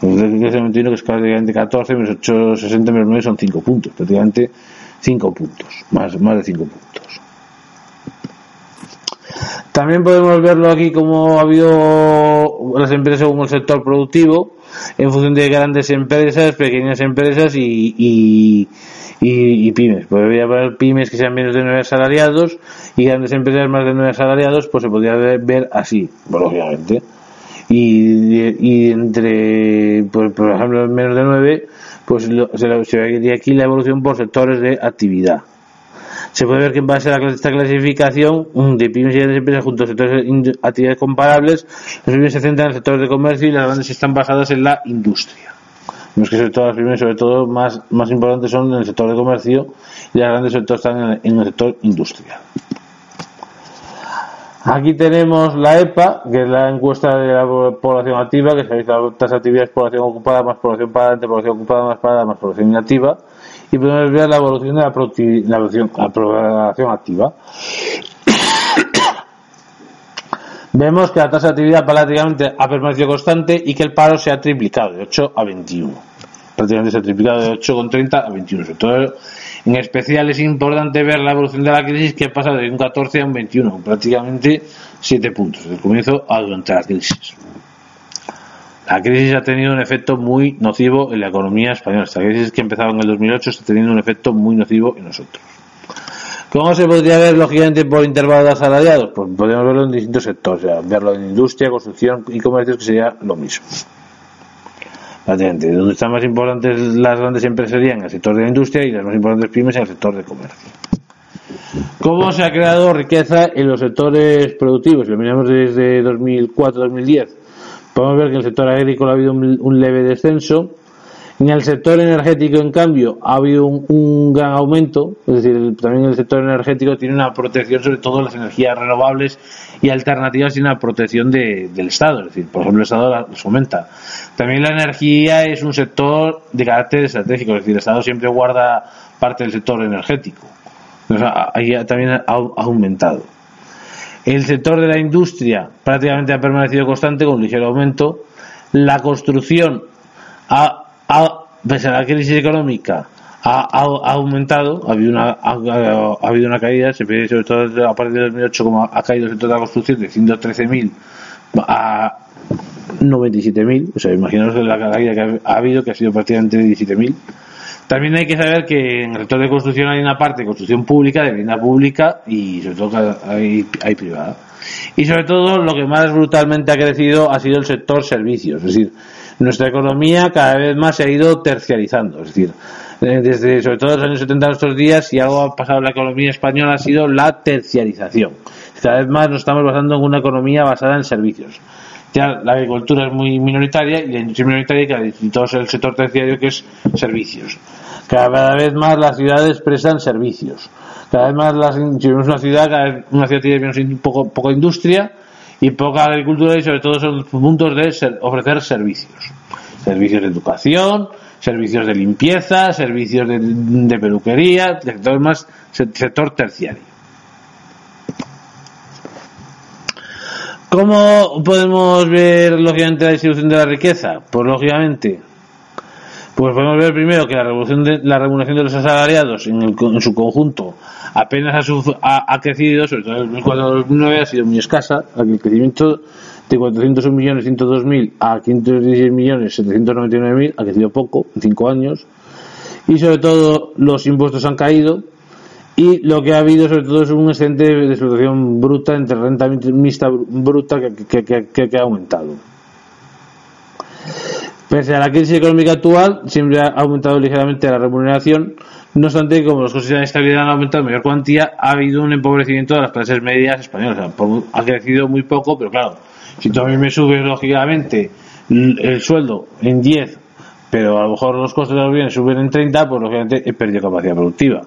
El crecimiento que es prácticamente 14 menos 860 menos 9 son 5 puntos, prácticamente 5 puntos, más, más de 5 puntos. También podemos verlo aquí como ha habido las empresas según el sector productivo, en función de grandes empresas, pequeñas empresas y, y, pymes. Podría haber pymes que sean menos de 9 asalariados y grandes empresas más de 9 asalariados, pues se podría ver así, pues, lógicamente y, y entre, por, por ejemplo, menos de 9, pues se, vería aquí la evolución por sectores de actividad. Se puede ver que en base a esta clasificación de pymes y grandes empresas junto a sectores de actividades comparables, las pymes se centran en el sector de comercio y las grandes están basadas en la industria. Vemos que sobre todo las pymes, sobre todo más, más importantes son en el sector de comercio y las grandes sectores están en el sector industrial. Aquí tenemos la EPA, que es la encuesta de la población activa, que se realiza las actividades población ocupada más población parada, población ocupada más parada más población inactiva, y podemos ver la evolución de la, la, población activa. (coughs) Vemos que la tasa de actividad prácticamente ha permanecido constante y que el paro se ha triplicado de 8 a 21. Prácticamente se ha triplicado de 8,30 a 21. Sobre en especial es importante ver la evolución de la crisis que pasa de un 14 a un 21, prácticamente 7 puntos, desde el comienzo a durante la crisis. La crisis ha tenido un efecto muy nocivo en la economía española. Esta crisis que empezaba en el 2008 está teniendo un efecto muy nocivo en nosotros. ¿Cómo se podría ver, lógicamente, por intervalo de asalariados? Pues podemos verlo en distintos sectores, verlo en industria, construcción y comercio, que sería lo mismo. Donde están más importantes las grandes empresas en el sector de la industria y las más importantes pymes en el sector de comercio. ¿Cómo se ha creado riqueza en los sectores productivos? Lo miramos desde 2004-2010, podemos ver que en el sector agrícola ha habido un leve descenso, en el sector energético, en cambio, ha habido un, gran aumento, es decir, también el sector energético tiene una protección sobre todo las energías renovables y alternativas y una protección del Estado, es decir, por ejemplo, el Estado las fomenta. También la energía es un sector de carácter estratégico, es decir, el Estado siempre guarda parte del sector energético. ahí también ha, aumentado. El sector de la industria prácticamente ha permanecido constante con un ligero aumento. La construcción ha ha, pese a la crisis económica, ha, aumentado, ha habido una, ha, habido una caída, se ve sobre todo a partir de 2008 como ha caído el sector de la construcción de 113.000 a 97.000, o sea, imaginaos la caída que ha, habido, que ha sido prácticamente de 17.000. También hay que saber que en el sector de construcción hay una parte de construcción pública, de vivienda pública y sobre todo hay, hay privada. Y sobre todo lo que más brutalmente ha crecido ha sido el sector servicios, es decir, nuestra economía cada vez más se ha ido terciarizando. Es decir, eh, desde sobre todo los años 70 a estos días, si algo ha pasado en la economía española ha sido la terciarización. Cada vez más nos estamos basando en una economía basada en servicios. Ya la agricultura es muy minoritaria y la industria minoritaria y todo el sector terciario que es servicios. Cada vez más las ciudades prestan servicios. Cada vez más las, si vemos una ciudad, una ciudad tiene un poco, poco industria y poca agricultura y sobre todo son puntos de ofrecer servicios. Servicios de educación, servicios de limpieza, servicios de, peluquería, sector más sector terciario. ¿Cómo podemos ver lógicamente la distribución de la riqueza? Pues lógicamente pues podemos ver primero que la revolución de la remuneración de los asalariados en, en su conjunto apenas ha, ha, crecido, sobre todo en el 2009 ha sido muy escasa, el crecimiento de 401 millones 102 mil a 516 millones 799 mil ha crecido poco en cinco años y sobre todo los impuestos han caído y lo que ha habido sobre todo es un excedente de explotación bruta entre renta mixta bruta que ha aumentado. Pese a la crisis económica actual, siempre ha aumentado ligeramente la remuneración. No obstante, como los costes de estabilidad han aumentado en mayor cuantía, ha habido un empobrecimiento de las clases medias españolas. ha crecido muy poco, pero claro, si tú a mí me subes lógicamente el sueldo en 10, pero a lo mejor los costes de los bienes suben en 30, pues lógicamente he perdido capacidad productiva.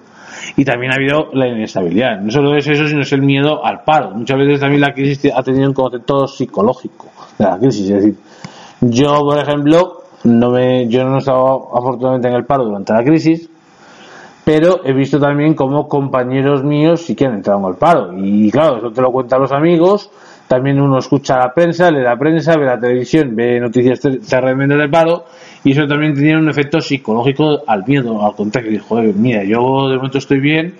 Y también ha habido la inestabilidad. No solo es eso, sino es el miedo al paro. Muchas veces también la crisis ha tenido un concepto psicológico de la crisis. Es decir, yo, por ejemplo, no me, yo no he estado afortunadamente en el paro durante la crisis, pero he visto también como compañeros míos sí que han entrado en el paro. Y claro, eso te lo cuentan los amigos, también uno escucha la prensa, lee la prensa, ve la televisión, ve noticias tremendas del paro, y eso también tenía un efecto psicológico al miedo, al contagio. Dijo, mira, yo de momento estoy bien,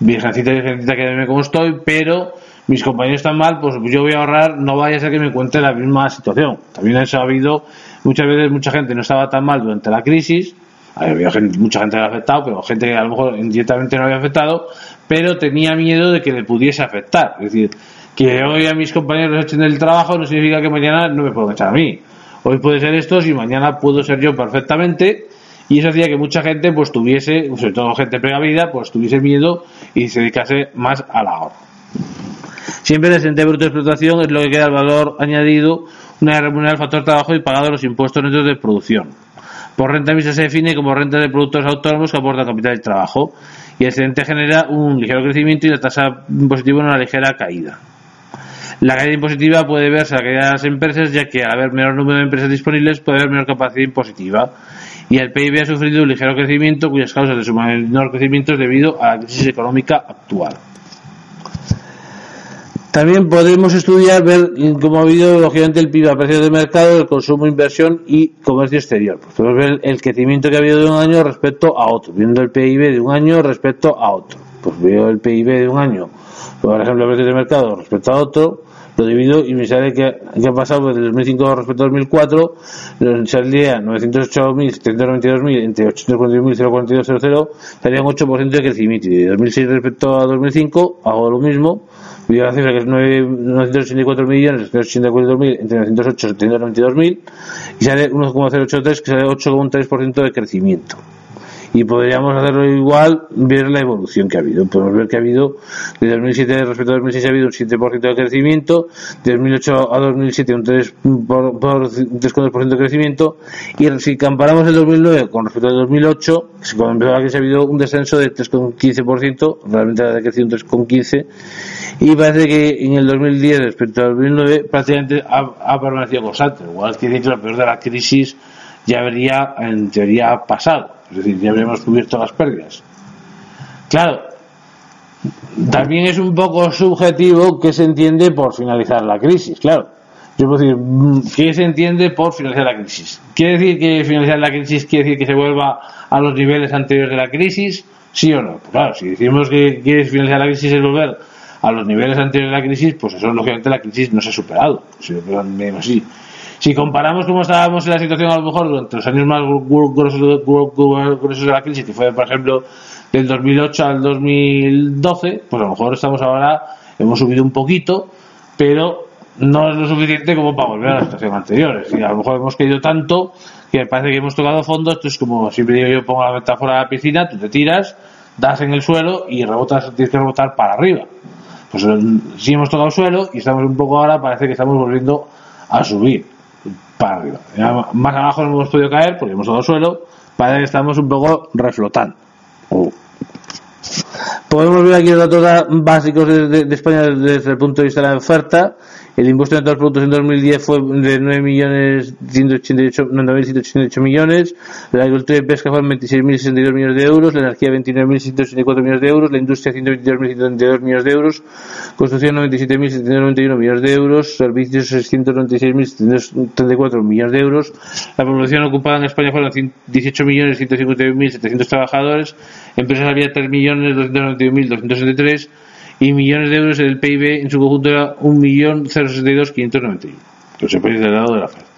virgencita, virgencita, quédame como estoy, pero mis compañeros están mal, pues yo voy a ahorrar, no vaya a ser que me encuentre la misma situación. También ha habido, muchas veces mucha gente no estaba tan mal durante la crisis, había mucha gente que había afectado, pero gente que a lo mejor indirectamente no había afectado, pero tenía miedo de que le pudiese afectar. Es decir, que hoy a mis compañeros echen el trabajo no significa que mañana no me puedan echar a mí. Hoy puede ser esto y mañana puedo ser yo perfectamente y eso hacía que mucha gente pues tuviese, sobre todo gente pregavida, pues tuviese miedo y se dedicase más al ahorro. Siempre el excedente bruto de explotación es lo que queda el valor añadido, una remuneración al factor trabajo y pagado los impuestos netos de producción. Por renta mixta se define como renta de productos autónomos que aporta capital y trabajo. Y el excedente genera un ligero crecimiento y la tasa impositiva una ligera caída. La caída impositiva puede verse a la caída de las empresas, ya que al haber menor número de empresas disponibles puede haber menor capacidad impositiva. Y el PIB ha sufrido un ligero crecimiento, cuyas causas de su menor crecimiento es debido a la crisis económica actual. También podemos estudiar, ver cómo ha habido, lógicamente, el PIB a precios de mercado, el consumo, inversión y comercio exterior. Pues podemos ver el crecimiento que ha habido de un año respecto a otro, viendo el PIB de un año respecto a otro. Pues veo el PIB de un año, por ejemplo, a precios de mercado respecto a otro, lo divido y me sale que, ha pasado desde 2005 respecto a 2004, nos salía 908.792.000 entre 841.042.00, salía un 8% de crecimiento. Y de 2006 respecto a 2005 hago lo mismo, veo la cifra que es 984 millones, entre 908 y y sale 1,083 que sale 8,3% de crecimiento y podríamos hacerlo igual, ver la evolución que ha habido. Podemos ver que ha habido, de 2007 respecto a 2006 ha habido un 7% de crecimiento, de 2008 a 2007 un 3,2% de crecimiento, y si comparamos el 2009 con respecto al 2008, cuando empezó la crisis ha habido un descenso de 3,15%, realmente ha decrecido un 3,15%, y parece que en el 2010 respecto al 2009 prácticamente ha, ha permanecido constante, igual que decir que lo peor de la crisis ya habría en teoría pasado es decir, ya habríamos cubierto las pérdidas. Claro, también es un poco subjetivo qué se entiende por finalizar la crisis, claro. Yo puedo decir, mm, ¿qué se entiende por finalizar la crisis? ¿Quiere decir que finalizar la crisis quiere decir que se vuelva a los niveles anteriores de la crisis? ¿Sí o no? Pues claro, si decimos que quiere finalizar la crisis es volver a los niveles anteriores de la crisis, pues eso lógicamente la crisis no se ha superado. Lo así. Si comparamos cómo estábamos en la situación a lo mejor durante los años más gruesos de la crisis, que fue, por ejemplo, del 2008 al 2012, pues a lo mejor estamos ahora, hemos subido un poquito, pero no es lo suficiente como para volver a la situación anterior. Es a lo mejor hemos caído tanto que parece que hemos tocado fondo. Esto es como siempre digo yo, pongo la metáfora de la piscina, tú te tiras, das en el suelo y rebotas, tienes que rebotar para arriba. Pues si hemos tocado suelo y estamos un poco ahora, parece que estamos volviendo a subir para arriba. más abajo no hemos podido caer porque hemos dado suelo, parece que estamos un poco reflotando. Podemos ver aquí los datos básicos de, España desde el punto de vista de la oferta el impuesto de los productos en 2010 fue de 9.188 millones, la agricultura y pesca fueron 26.062 millones de euros, la energía 29.664 millones de euros, la industria 122.172 millones de euros, construcción 97.791 millones de euros, servicios 696.734 millones de euros, la población ocupada en España fueron 18.151.700 trabajadores, empresas había 3.291.273 y millones de euros el PIB en su conjunto era 1.062.591. Pues se puede del lado de la oferta.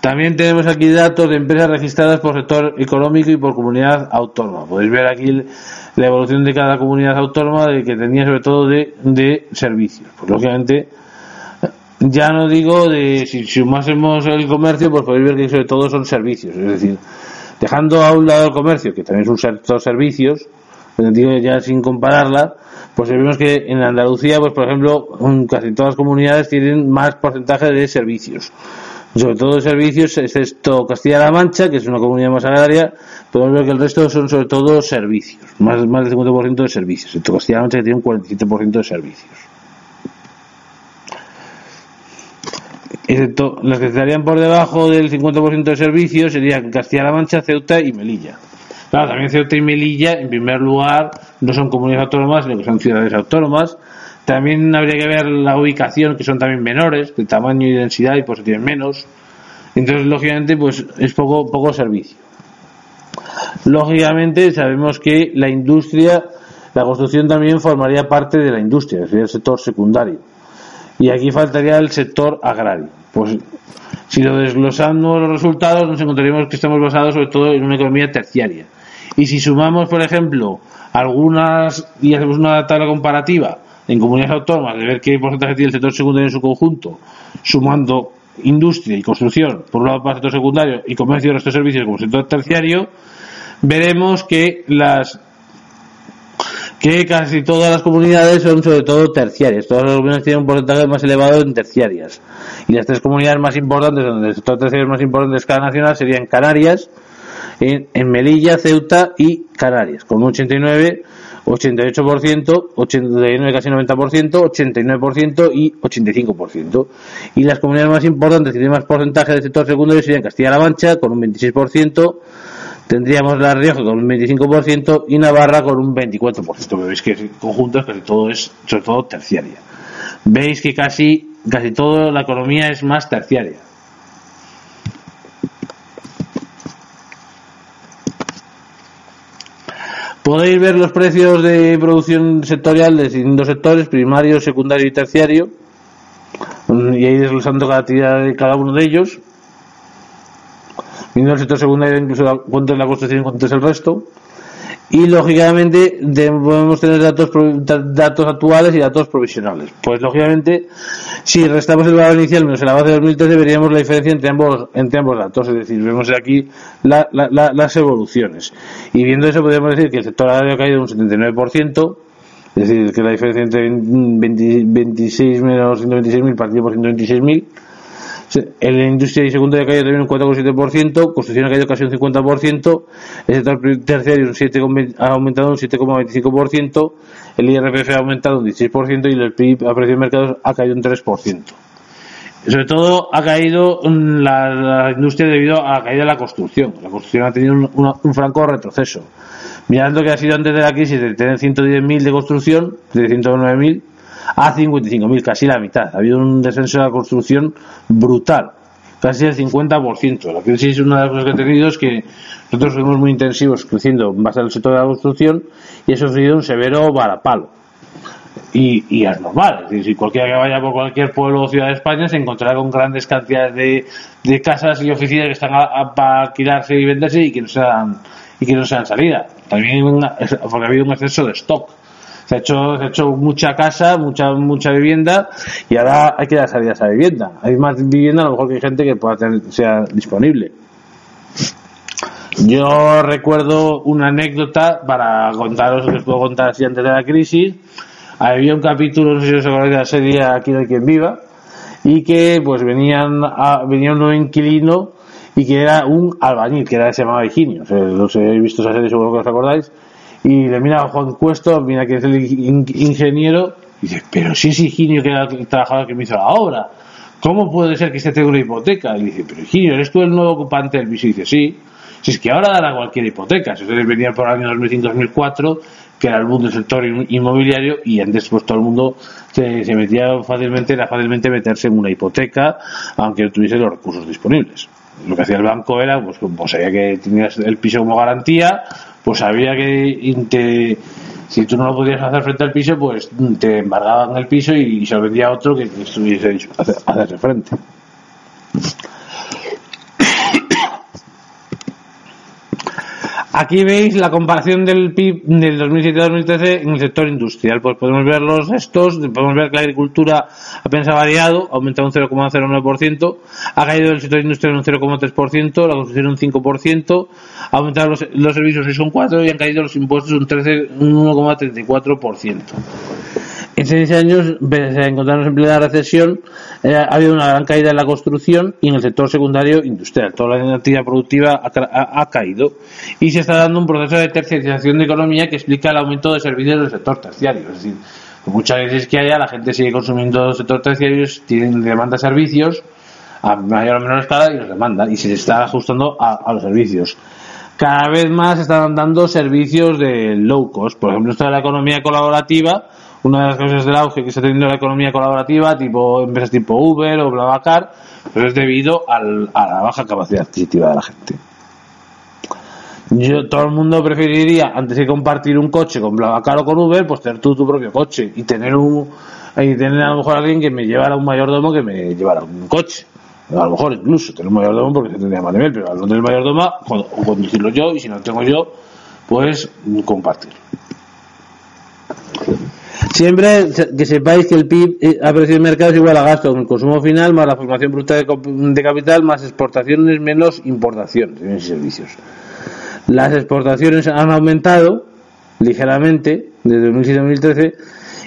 También tenemos aquí datos de empresas registradas por sector económico y por comunidad autónoma. Podéis ver aquí la evolución de cada comunidad autónoma de que tenía sobre todo de, de servicios. Pues lógicamente, ya no digo de si sumásemos el comercio, pues podéis ver que sobre todo son servicios. Es decir, dejando a un lado el comercio, que también es un sector servicios, digo ya sin compararla, pues vemos que en Andalucía, pues por ejemplo, casi todas las comunidades tienen más porcentaje de servicios. Sobre todo de servicios, excepto Castilla-La Mancha, que es una comunidad más agraria, podemos ver que el resto son sobre todo servicios, más, más del 50% de servicios, excepto Castilla-La Mancha que tiene un 47% de servicios. Excepto las que estarían por debajo del 50% de servicios serían Castilla-La Mancha, Ceuta y Melilla. Claro, también Ceuta y Melilla, en primer lugar, no son comunidades autónomas, sino que son ciudades autónomas. También habría que ver la ubicación, que son también menores, de tamaño y densidad, y pues tienen menos. Entonces, lógicamente, pues es poco, poco servicio. Lógicamente, sabemos que la industria, la construcción también formaría parte de la industria, es decir, el sector secundario. Y aquí faltaría el sector agrario. Pues si lo desglosamos los resultados, nos encontraríamos que estamos basados sobre todo en una economía terciaria. Y si sumamos, por ejemplo, algunas y hacemos una tabla comparativa en comunidades autónomas de ver qué porcentaje tiene el sector secundario en su conjunto, sumando industria y construcción, por un lado para el sector secundario, y comercio y resto servicios como sector terciario, veremos que las que casi todas las comunidades son sobre todo terciarias. Todas las comunidades tienen un porcentaje más elevado en terciarias. Y las tres comunidades más importantes, donde el sector terciario más importante es cada nacional, serían Canarias, en, en Melilla, Ceuta y Canarias, con un 89 88%, 89 casi 90%, 89% y 85%. Y las comunidades más importantes que tienen más porcentaje del sector secundario serían Castilla-La Mancha con un 26%, tendríamos La Rioja con un 25% y Navarra con un 24%. Veis que en conjunto casi todo es, sobre todo terciaria. Veis que casi, casi toda la economía es más terciaria. Podéis ver los precios de producción sectorial de distintos sectores, primario, secundario y terciario, y ahí desglosando cada uno de ellos. Viendo el sector secundario, incluso cuánto es la construcción y cuánto es el resto y lógicamente debemos tener datos datos actuales y datos provisionales. Pues lógicamente, si restamos el valor inicial menos el avance de 2013, veríamos la diferencia entre ambos entre ambos datos, es decir, vemos aquí las evoluciones. Y viendo eso podemos decir que el sector agrario ha caído un 79%, es decir, que la diferencia entre 26 menos 126.000 partido por 126.000 en la industria y secundaria caído también un 4,7%, construcción ha caído casi un 50%, el sector terciario un 7, ha aumentado un 7,25%, el IRPF ha aumentado un 16% y el PIB a precio de mercados ha caído un 3%. Sobre todo ha caído la, industria debido a la caída de la construcción. La construcción ha tenido un, un franco retroceso. Mirando que ha sido antes de la crisis de tener 110.000 de construcción, de 109.000, a 55.000, casi la mitad. Ha habido un descenso de la construcción brutal, casi el 50%. La crisis, una de las cosas que ha tenido es que nosotros fuimos muy intensivos creciendo en base al sector de la construcción y ha sufrido un severo varapalo. Y, y, es normal, es decir, si cualquiera que vaya por cualquier pueblo o ciudad de España se encontrará con grandes cantidades de, de casas y oficinas que están para alquilarse y venderse y que no sean y que no sean salida. También porque ha habido un exceso de stock se ha hecho, se ha hecho mucha casa, mucha, mucha vivienda y ahora hay que dar salida a esa vivienda. Hay más vivienda, a lo mejor que hay gente que pueda tener, sea disponible. Yo recuerdo una anécdota para contaros, que os puedo contar así antes de la crisis. Había un capítulo, no sé si os acordáis de la serie Aquí no hay quien viva, y que pues venían venía un nuevo inquilino y que era un albañil, que era, se llamaba Higinio. O sea, los he visto esa serie, seguro que os acordáis y le mira a Juan Cuesto, mira que es el ingeniero, y dice, pero si es Higinio que era el trabajador que me hizo la obra, ¿cómo puede ser que este tenga una hipoteca? Y dice, pero Higinio, ¿eres tú el nuevo ocupante del piso? Y dice, sí. Si es que ahora dará cualquier hipoteca, si ustedes venían por el año 2005-2004, que era el mundo del sector inmobiliario, y antes pues todo el mundo se, se, metía fácilmente, era fácilmente meterse en una hipoteca, aunque no tuviese los recursos disponibles. Lo que hacía el banco era, pues como sabía que tenías el piso como garantía, pues había que si tú no lo podías hacer frente al piso, pues te embargaban el piso y, se lo vendía otro que, estuviese a hacerse frente. Aquí veis la comparación del PIB del 2007-2013 en el sector industrial. Pues podemos ver los estos, podemos ver que la agricultura apenas ha variado, ha aumentado un 0,09%, ha caído el sector industrial un 0,3%, la construcción un 5%, ha aumentado los, los servicios 6,4% y han caído los impuestos un 1,34%. En seis años, pese a en plena recesión, eh, ha habido una gran caída en la construcción y en el sector secundario industrial. Toda la actividad productiva ha, caído y se está dando un proceso de terciarización de economía que explica el aumento de servicios del sector terciario. Es decir, muchas veces que haya, la gente sigue consumiendo el sector terciario, tienen demanda servicios a mayor o menor escala y los demanda y se está ajustando a, a los servicios cada vez más están dando servicios de low cost. Por ejemplo, esto de la economía colaborativa una de las cosas del auge que está teniendo la economía colaborativa, tipo empresas tipo Uber o BlaBlaCar, pues es debido a la baja capacidad adquisitiva de la gente. Yo, todo el mundo preferiría, antes de compartir un coche con BlaBlaCar o con Uber, pues tener tú tu propio coche y tener un y tener a lo mejor alguien que me llevara un mayordomo que me llevara un coche. A lo mejor incluso tener un mayordomo porque se tendría más nivel, pero al no tener mayordomo, conducirlo yo y si no tengo yo, pues compartir. Siempre que sepáis que el PIB eh, a precio de mercado es igual a gasto con el consumo final más la formación bruta de, capital más exportaciones menos importaciones y servicios. Las exportaciones han aumentado ligeramente desde 2007 a 2013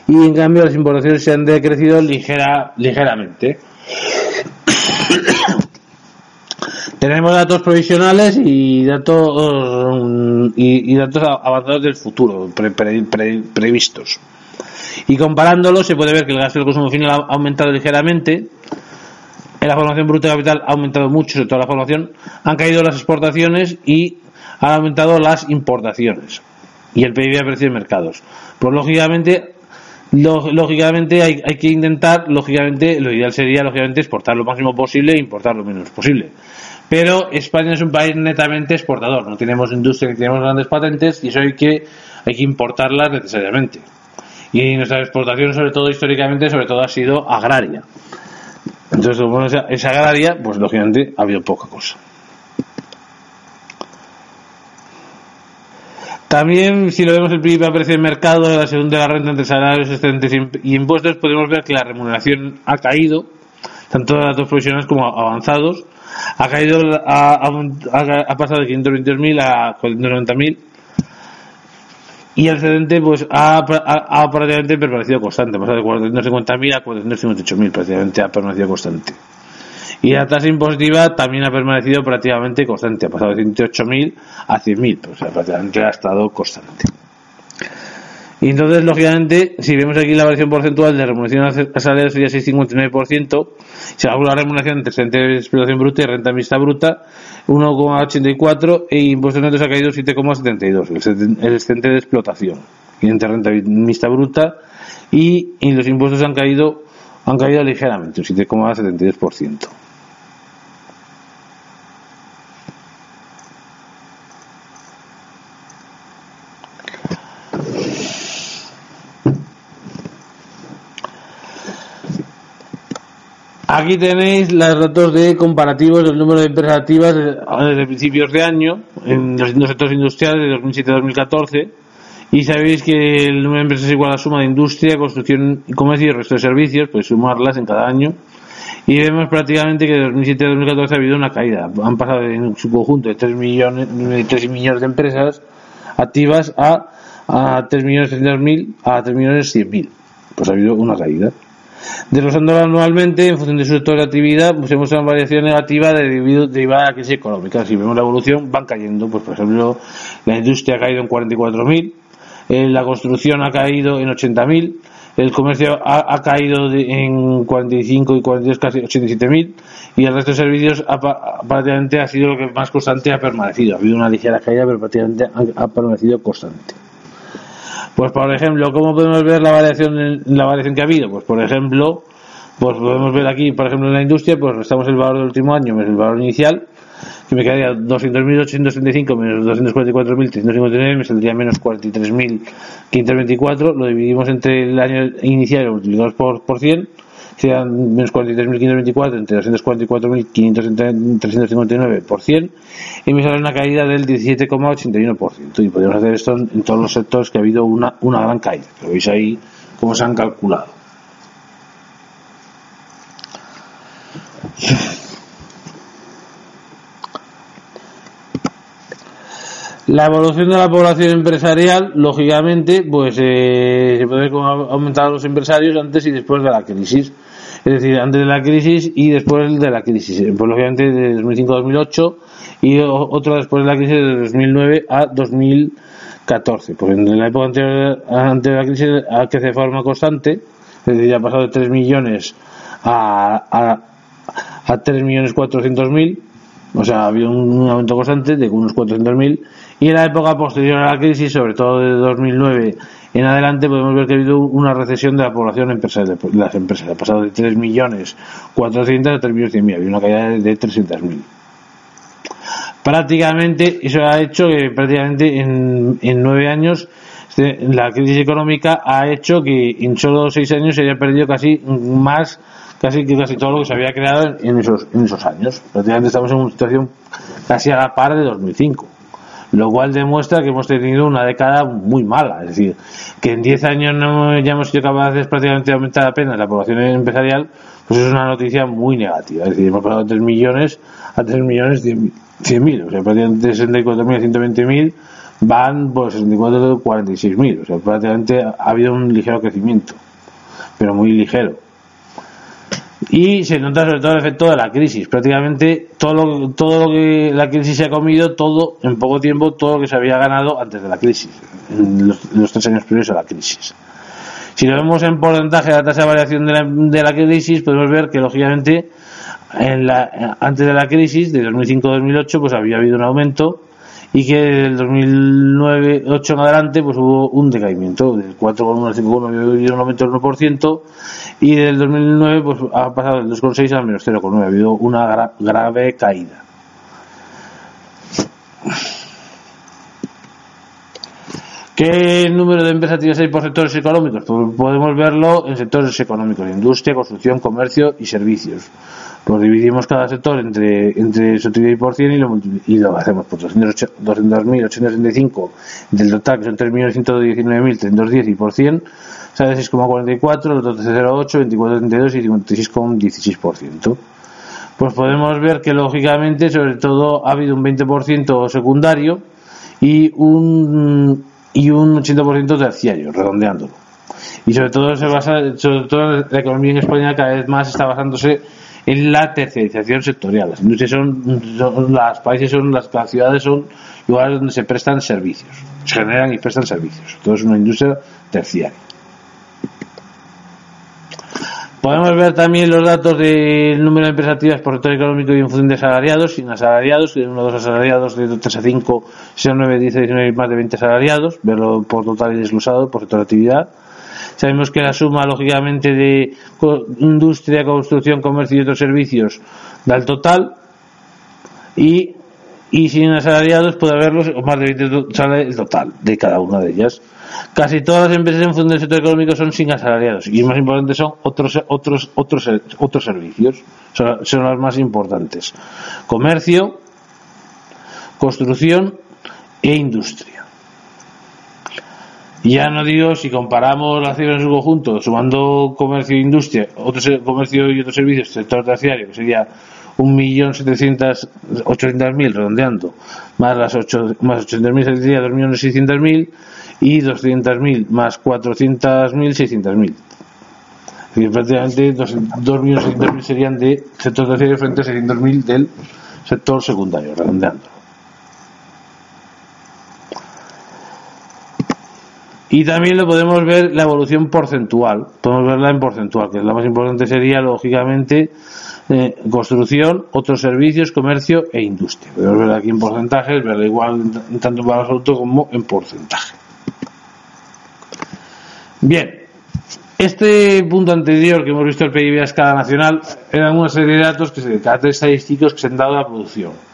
y en cambio las importaciones se han decrecido ligera, ligeramente. (coughs) Tenemos datos provisionales y datos y, datos avanzados del futuro previstos. Y comparándolo se puede ver que el gasto del consumo final ha aumentado ligeramente, en la formación bruta de capital ha aumentado mucho, sobre todo la formación, han caído las exportaciones y han aumentado las importaciones y el PIB a precio de mercados. Pues lógicamente lógicamente hay, hay, que intentar, lógicamente, lo ideal sería, lógicamente, exportar lo máximo posible e importar lo menos posible. Pero España es un país netamente exportador, no tenemos industria ni tenemos grandes patentes y eso hay que, hay que importarlas necesariamente. Y nuestra exportación, sobre todo históricamente, sobre todo ha sido agraria. Entonces, como es agraria, pues lógicamente ha habido poca cosa. También, si lo vemos el PIB a precio de mercado la segunda de la renta entre salarios, excedentes y impuestos, podemos ver que la remuneración ha caído, tanto de datos profesionales como avanzados. Ha caído, ha, ha, pasado de 522.000 a 490.000 y el excedente pues ha, ha, prácticamente permanecido constante, ha pasado de 450.000 a 458.000, prácticamente ha permanecido constante. Y la tasa impositiva también ha permanecido prácticamente constante, ha pasado de 108.000 a 100.000, pues prácticamente ha estado constante. Y entonces, lógicamente, si vemos aquí la variación porcentual de remuneración a salario sería 6,59%, si hago la remuneración entre excedente de explotación bruta y renta mixta bruta, 1,84 e impuestos netos ha caído 7,72, el excedente de explotación, entre renta mixta bruta y, y los impuestos han caído han caído ligeramente, un 7,72%. Aquí tenéis los datos de comparativos del número de empresas activas desde principios de año en los sectores industriales de 2007 a 2014 y sabéis que el número de empresas es igual a la suma de industria, construcción y comercio y resto de servicios, pues sumarlas en cada año y vemos prácticamente que de 2007 a 2014 ha habido una caída. Han pasado en su conjunto de 3 millones, 3 millones de empresas activas a, a 3 millones 300 mil a 3 millones 100 mil. Pues ha habido una caída. Desglosándolo anualmente, en función de su sector de actividad, pues una variación negativa derivada de la crisis económica. Si vemos la evolución, van cayendo. Pues, por ejemplo, la industria ha caído en 44.000, eh, la construcción ha caído en 80.000, el comercio ha, caído en 45 y 42, casi 87.000, y el resto de servicios prácticamente ha sido lo que más constante ha permanecido. Ha habido una ligera caída, pero prácticamente ha permanecido constante. Pues por ejemplo, ¿cómo podemos ver la variación, la variación que ha habido? Pues por ejemplo, pues podemos ver aquí, por ejemplo, en la industria, pues restamos el valor del último año menos el valor inicial, que me quedaría 200.835 menos 244.359, me saldría menos 43.524, lo dividimos entre el año inicial y lo multiplicamos por, por 100, sean menos 43.524 entre 244.359 por 100 y me sale una caída del 17,81% y podemos hacer esto en, todos los sectores que ha habido una, una gran caída. Lo veis ahí cómo se han calculado. La evolución de la población empresarial, lógicamente, pues eh, se puede han aumentado los empresarios antes y después de la crisis es decir, antes de la crisis y después de la crisis, pues obviamente de 2005 a 2008 y otro después de la crisis de 2009 a 2014. Pues en la época anterior, antes de la crisis ha crecido de forma constante, es decir, ha pasado de 3 millones a, a, a 3 millones 400 mil, o sea, ha habido un aumento constante de unos 400 mil. Y en la época posterior a la crisis, sobre todo de 2009 en adelante podemos ver que ha habido una recesión de la población empresarial, de las empresas. Ha pasado de 3 millones 400 a 3 millones 100 mil. Había una caída de 300 mil. Prácticamente, eso ha hecho que prácticamente en, en nueve años este, la crisis económica ha hecho que en solo seis años se haya perdido casi más, casi que casi todo lo que se había creado en esos, en esos años. Prácticamente estamos en una situación casi a la par de 2005. Lo cual demuestra que hemos tenido una década muy mala. Es decir, que en 10 años no ya hemos sido capaces prácticamente de aumentar apenas la población empresarial, pues es una noticia muy negativa. Es decir, hemos pasado de 3 millones a 3 millones 100 mil, o sea, prácticamente 64.000 a 120.000 van por 64 46.000, o sea, prácticamente ha habido un ligero crecimiento, pero muy ligero y se nota sobre todo el efecto de la crisis. Prácticamente todo lo, todo lo que la crisis se ha comido, todo en poco tiempo, todo lo que se había ganado antes de la crisis, en los, tres años previos a la crisis. Si lo vemos en porcentaje de la tasa de variación de la, de la crisis, podemos ver que lógicamente en la, antes de la crisis, de 2005-2008, pues había habido un aumento y que del 2009-8 en adelante pues hubo un decaimiento del 4,1 al 5,1 había habido un aumento del 1% y del 2009 pues ha pasado del 2,6 al menos 0,9 ha habido una grave caída. ¿Qué número de empresas hay por sectores económicos? Pues podemos verlo en sectores económicos, industria, construcción, comercio y servicios. Pues dividimos cada sector entre, entre su y por cien y lo, y lo hacemos por 200.865 del total, que son 3.119.310 y por 100, sale 6,44, los otros 0,8, 24,32 y 56,16%. Pues podemos ver que lógicamente, sobre todo, ha habido un 20% secundario y un, y un 80% terciario, redondeándolo. Y sobre todo se basa, sobre todo la economía en España cada vez más está basándose en la tercerización sectorial. Las industrias son, las países son, las, ciudades son lugares donde se prestan servicios, se generan y prestan servicios. Todo es una industria terciaria. Podemos ver también los datos del número de empresas activas por sector económico y en función de asalariados, sin asalariados, que uno dos asalariados, de 3 a 5, 6 9, 10 19 y más de 20 asalariados, verlo por total y desglosado por sector de actividad. Sabemos que la suma, lógicamente, de industria, construcción, comercio y otros servicios da el total. Y, y sin asalariados puede haberlos, o más de 20 sale el total de cada una de ellas. Casi todas las empresas en función del sector económico son sin asalariados y más importante son otros otros otros otros servicios. Son, son las más importantes. Comercio construcción e industria. Ya no digo si comparamos las cifras en su conjunto, sumando comercio e industria, otro comercio y otros servicios, sector terciario, que sería 1.800.000 redondeando, más las 8, más 800.000 sería 2.600.000 y 200.000 más 400.000, 600.000. Y prácticamente 2.600.000 serían de sector terciario frente a 600.000 del sector secundario, redondeando. Y también lo podemos ver la evolución porcentual. Podemos verla en porcentual, que la más importante sería, lógicamente, eh, construcción, otros servicios, comercio e industria. Podemos verla aquí en porcentajes, verla igual tanto en valor absoluto como en porcentaje. Bien, este punto anterior que hemos visto el PIB a escala nacional eran una serie de datos que se de estadísticos que se han dado a la producción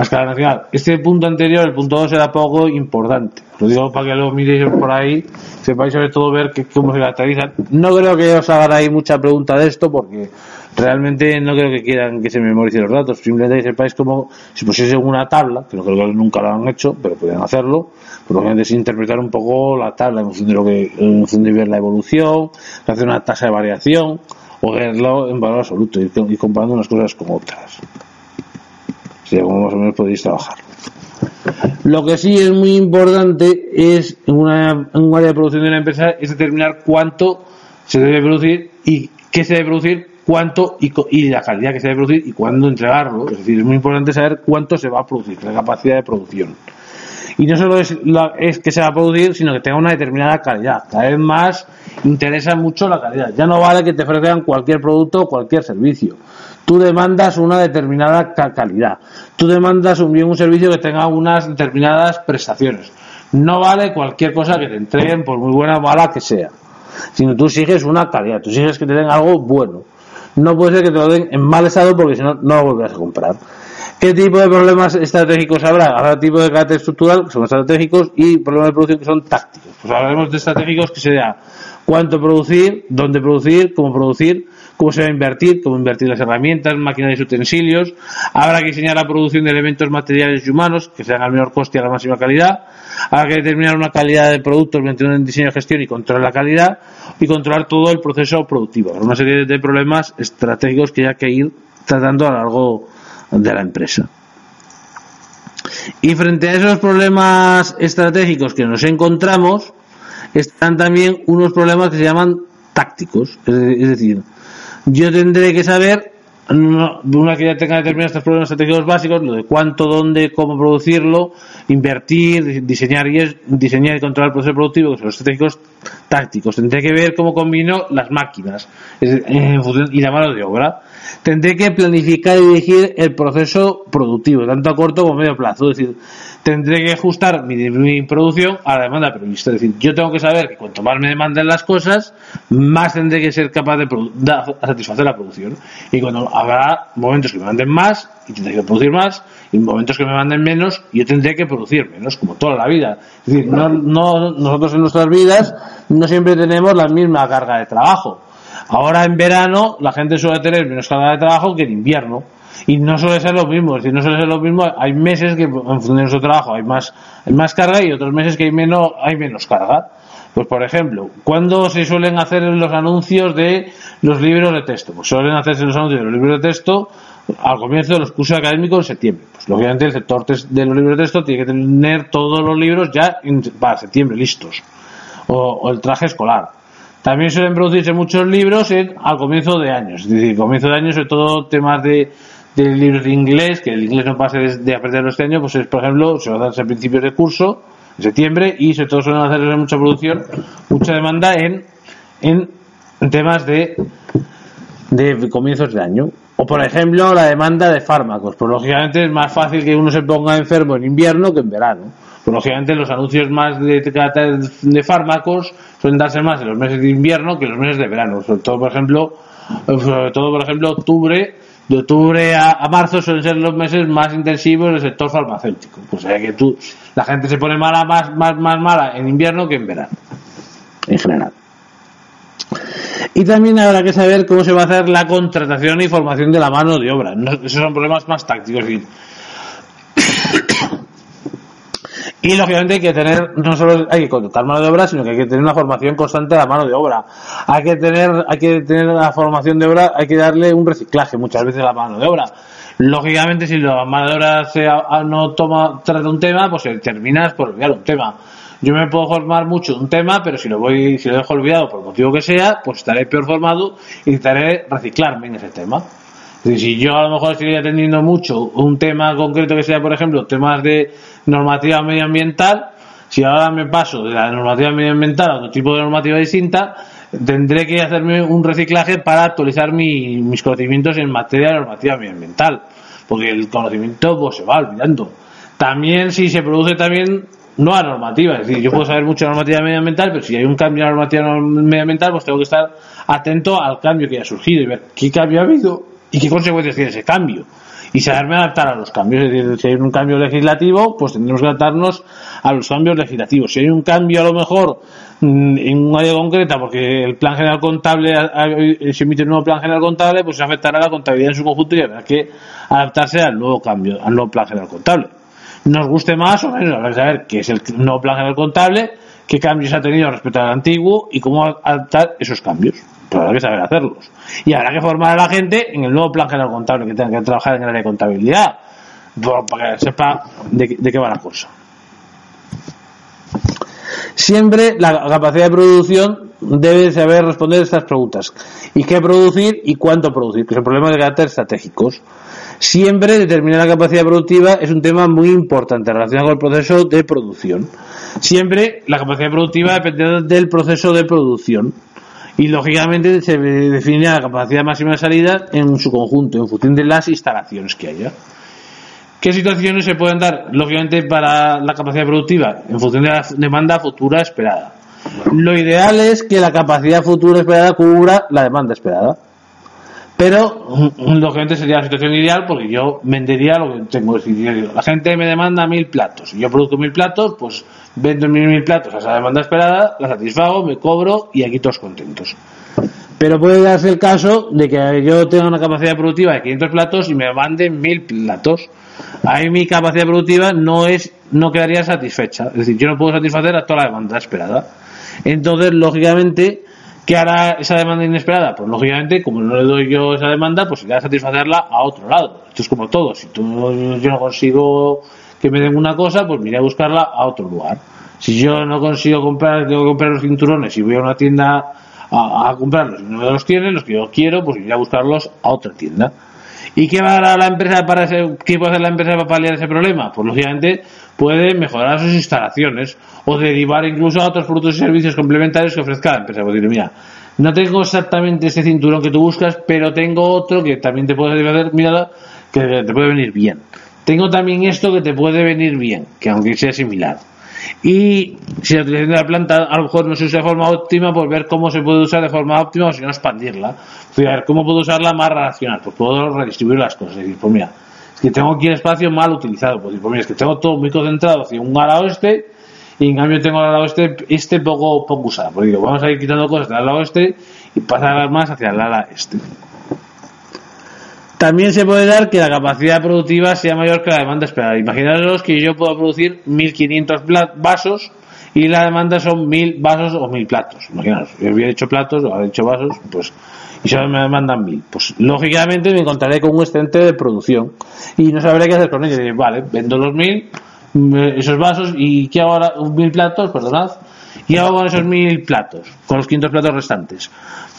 a escala nacional. Este punto anterior, el punto 2, era poco importante. Lo digo para que lo miréis por ahí, sepáis sobre todo ver que, cómo se caracterizan. No creo que os hagan ahí mucha pregunta de esto, porque realmente no creo que quieran que se memoricen los datos. Simplemente sepáis cómo, si pusiese una tabla, que no creo que nunca lo han hecho, pero pueden hacerlo, por lo es interpretar un poco la tabla en función de lo que, en función de ver la evolución, hacer una tasa de variación, o verlo en valor absoluto, y comparando unas cosas con otras como más o menos podéis trabajar. Lo que sí es muy importante es en, una, un área de producción de una empresa es determinar cuánto se debe producir y qué se debe producir, cuánto y, la calidad que se debe producir y cuándo entregarlo. Es decir, es muy importante saber cuánto se va a producir, la capacidad de producción. Y no solo es, es que se va a producir, sino que tenga una determinada calidad. Cada vez más interesa mucho la calidad. Ya no vale que te ofrezcan cualquier producto o cualquier servicio tú demandas una determinada calidad, tú demandas un bien, un servicio que tenga unas determinadas prestaciones. No vale cualquier cosa que te entreguen, por muy buena o mala que sea, sino tú exiges una calidad, tú exiges que te den algo bueno. No puede ser que te lo den en mal estado porque si no, no lo volverás a comprar. ¿Qué tipo de problemas estratégicos habrá? Habrá tipos de carácter estructural que son estratégicos y problemas de producción que son tácticos. Pues hablaremos de estratégicos que sería cuánto producir, dónde producir, cómo producir, cómo se va a invertir, cómo invertir las herramientas, máquinas y utensilios. Habrá que diseñar la producción de elementos materiales y humanos que sean al menor coste y a la máxima calidad. Habrá que determinar una calidad de productos mediante un diseño de gestión y controlar la calidad y controlar todo el proceso productivo. Una serie de problemas estratégicos que hay que ir tratando a lo largo de la empresa. Y frente a esos problemas estratégicos que nos encontramos, están también unos problemas que se llaman tácticos. Es decir, yo tendré que saber, una que ya tenga determinados estos problemas estratégicos básicos, lo de cuánto, dónde, cómo producirlo, invertir, diseñar y, diseñar y controlar el proceso productivo, que son los estratégicos tácticos. Tendré que ver cómo combino las máquinas y la mano de obra. Tendré que planificar y dirigir el proceso productivo, tanto a corto como a medio plazo. Es decir, tendré que ajustar mi, producción a la demanda prevista. Es decir, yo tengo que saber que cuanto más me demanden las cosas, más tendré que ser capaz de, satisfacer la producción. Y cuando habrá momentos que me manden más, y tendré que producir más, y momentos que me manden menos, yo tendré que producir menos, como toda la vida. Es decir, no, no, nosotros en nuestras vidas no siempre tenemos la misma carga de trabajo. Ahora en verano la gente suele tener menos carga de trabajo que en invierno y no suele ser lo mismo, es decir, no suele ser lo mismo, hay meses que en función de nuestro trabajo hay más, hay más carga y otros meses que hay menos, hay menos carga. Pues por ejemplo, ¿cuándo se suelen hacer los anuncios de los libros de texto? Pues suelen hacerse los anuncios de los libros de texto al comienzo de los cursos académicos en septiembre. Pues lógicamente el sector de los libros de texto tiene que tener todos los libros ya para septiembre listos. O, el traje escolar. También suelen producirse muchos libros en, al comienzo de años. Es decir, comienzo de años, sobre todo temas de de libros de inglés, que el inglés no pase de aprenderlo este año, pues es, por ejemplo, se va a darse a principios de curso, en septiembre, y sobre todo suelen hacer mucha producción, mucha demanda en, en, temas de, de comienzos de año. O, por ejemplo, la demanda de fármacos. Pues, lógicamente, es más fácil que uno se ponga enfermo en invierno que en verano. Pues, lógicamente, los anuncios más de, de fármacos suelen darse más en los meses de invierno que en los meses de verano. Sobre todo, por ejemplo, sobre todo, por ejemplo, octubre de octubre a, marzo suelen ser los meses más intensivos del sector farmacéutico. Pues sea que tú, la gente se pone mala, más, más, más mala en invierno que en verano, en general. Y también habrá que saber cómo se va a hacer la contratación y formación de la mano de obra. esos son problemas más tácticos. Y lógicamente hay que tener, no solo hay que contratar mano de obra, sino que hay que tener una formación constante de la mano de obra. Hay que tener, hay que tener la formación de obra, hay que darle un reciclaje muchas veces a la mano de obra. Lógicamente, si la mano de obra se, no toma, trata un tema, pues terminas por olvidar un tema. Yo me puedo formar mucho un tema, pero si lo voy, si lo dejo olvidado por motivo que sea, pues estaré peor formado y intentaré reciclarme en ese tema. Si yo a lo mejor estoy atendiendo mucho un tema concreto que sea, por ejemplo, temas de normativa medioambiental, si ahora me paso de la normativa medioambiental a otro tipo de normativa distinta, tendré que hacerme un reciclaje para actualizar mis conocimientos en materia de normativa medioambiental, porque el conocimiento pues, se va olvidando. También si se produce también nueva normativa, es decir, yo puedo saber mucho de normativa medioambiental, pero si hay un cambio en la normativa medioambital, pues tengo que estar atento al cambio que ha surgido y ver qué cambio ha habido y qué consecuencias tiene ese cambio y saberme adaptar a los cambios. Es decir, si hay un cambio legislativo, pues tendremos que adaptarnos a los cambios legislativos. Si hay un cambio a lo mejor mm, en un área concreta, porque el plan general contable se emite un nuevo plan general contable, pues se afectará a la contabilidad en su conjunto y habrá que adaptarse al nuevo cambio, al nuevo plan general contable. Nos guste más o menos, habrá que saber qué es el nuevo plan general contable, qué cambios ha tenido respecto al antiguo y cómo adaptar esos cambios pero habrá que saber hacerlos. Y habrá que formar a la gente en el nuevo plan general contable que tenga que trabajar en el área de contabilidad, para que sepa de, qué va la cosa. Siempre la capacidad de producción debe saber responder estas preguntas. ¿Y qué producir y cuánto producir? Que son problemas de carácter estratégicos. Siempre determinar la capacidad productiva es un tema muy importante relacionado con el proceso de producción. Siempre la capacidad productiva depende del proceso de producción y lógicamente se define la capacidad máxima de salida en su conjunto, en función de las instalaciones que haya. ¿Qué situaciones se pueden dar? Lógicamente para la capacidad productiva, en función de la demanda futura esperada. Lo ideal es que la capacidad futura esperada cubra la demanda esperada. Pero, lógicamente, sería la situación ideal porque yo vendería lo que tengo. Es decir, la gente me demanda mil platos. y yo produzco mil platos, pues vendo mil, mil platos a esa demanda esperada, la satisfago, me cobro y aquí todos contentos. Pero puede darse el caso de que yo tenga una capacidad productiva de 500 platos y me manden mil platos. Ahí mi capacidad productiva no es no quedaría satisfecha. Es decir, yo no puedo satisfacer a toda la demanda esperada. Entonces, lógicamente, ¿qué hará esa demanda inesperada? Pues lógicamente, como no le doy yo esa demanda, pues iré a satisfacerla a otro lado. Esto es como todo. Si tú, yo no consigo que me den una cosa, pues me iré a buscarla a otro lugar. Si yo no consigo comprar, tengo que comprar los cinturones y voy a una tienda a, comprarlos y no me los tiene, los que yo quiero, pues iré a buscarlos a otra tienda. ¿Y qué va a dar la empresa para ese, qué puede hacer la empresa para paliar ese problema? Pues lógicamente puede mejorar sus instalaciones o derivar incluso a otros productos y servicios complementarios que ofrezca la empresa. Pues decir, mira, no tengo exactamente ese cinturón que tú buscas, pero tengo otro que también te puede hacer, mira, que te puede venir bien. Tengo también esto que te puede venir bien, que aunque sea similar. Y si la utilización de la planta a lo mejor no se usa de forma óptima, pues ver cómo se puede usar de forma óptima o si no expandirla. Pues ver cómo puedo usarla más racional, pues puedo redistribuir las cosas. Es decir, pues mira, es que tengo aquí el espacio mal utilizado, pues, pues mira, es que tengo todo muy concentrado hacia un ala oeste y en cambio tengo al lado oeste este poco, poco usado. Pues digo, vamos a ir quitando cosas del lado oeste y pasar más hacia el ala este. También se puede dar que la capacidad productiva sea mayor que la demanda esperada. Imaginaros que yo puedo producir 1500 vasos y la demanda son 1000 vasos o 1000 platos. Imaginaros, yo hubiera hecho platos o hecho vasos, pues y solo me demandan 1000. Pues lógicamente me encontraré con un excedente de producción y no sabré qué hacer con ellos. vale, vendo los 1000 esos vasos y ¿qué hago ahora? 1000 platos, perdonad y hago con esos mil platos, con los 500 platos restantes?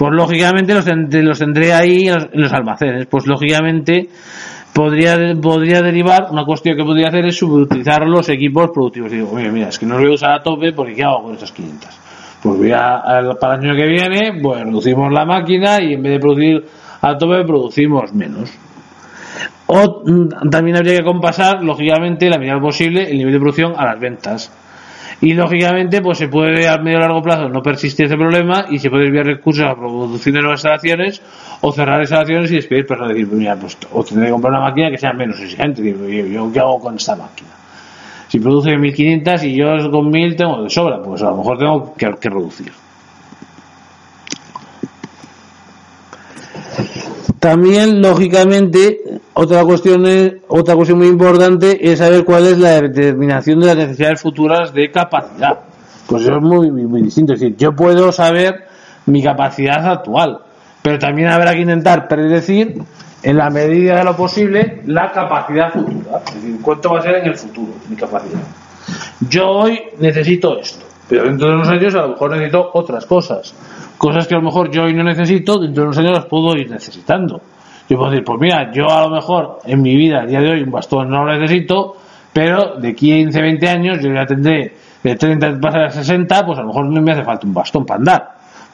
Pues lógicamente los, los tendré ahí en los, almacenes. Pues lógicamente podría, podría derivar, una cuestión que podría hacer es subutilizar los equipos productivos. digo, oye, mira, es que no los voy a usar a tope porque ¿qué hago con esas 500? Pues voy a, para el año que viene, pues reducimos la máquina y en vez de producir a tope producimos menos. O mm, también habría que compasar, lógicamente, la medida posible el nivel de producción a las ventas y lógicamente pues se puede a medio largo plazo no persistir ese problema y se puede enviar recursos a producción de nuevas instalaciones o cerrar instalaciones y despedir personas decir mira pues o tendré que comprar una máquina que sea menos exigente yo, yo qué hago con esta máquina si produce 1500 y yo con 1000 tengo de sobra pues a lo mejor tengo que, que reducir también lógicamente otra cuestión, es, otra cuestión muy importante es saber cuál es la determinación de las necesidades futuras de capacidad. Pues eso es muy, muy, distinto. Es decir, yo puedo saber mi capacidad actual, pero también habrá que intentar predecir en la medida de lo posible la capacidad futura. Es decir, cuánto va a ser en el futuro mi capacidad. Yo hoy necesito esto, pero dentro de unos años a lo mejor necesito otras cosas. Cosas que a lo mejor yo hoy no necesito, dentro de unos años las puedo ir necesitando. Yo puedo decir, pues mira, yo a lo mejor en mi vida, a día de hoy, un bastón no lo necesito, pero de 15, 20 años yo ya tendré de 30 pasar a 60, pues a lo mejor no me hace falta un bastón para andar.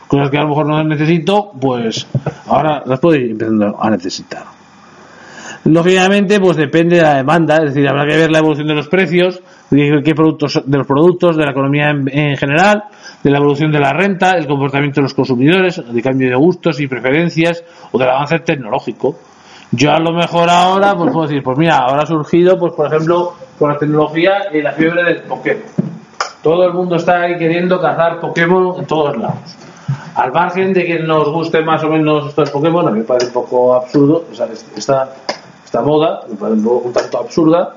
Cosas que a lo mejor no necesito, pues ahora las puedo ir empezando a necesitar. Lógicamente, pues depende de la demanda, es decir, habrá que ver la evolución de los precios, de qué productos, de los productos, de la economía en general, de la evolución de la renta, el comportamiento de los consumidores, de cambio de gustos y preferencias o del avance tecnológico. Yo a lo mejor ahora pues puedo decir, pues mira, ahora ha surgido, pues por ejemplo, con la tecnología y la fiebre del Pokémon. Todo el mundo está ahí queriendo cazar Pokémon en todos lados. Al margen de que nos guste más o menos estos Pokémon, a mí me parece un poco absurdo, o sea, esta, esta moda me parece un tanto absurda,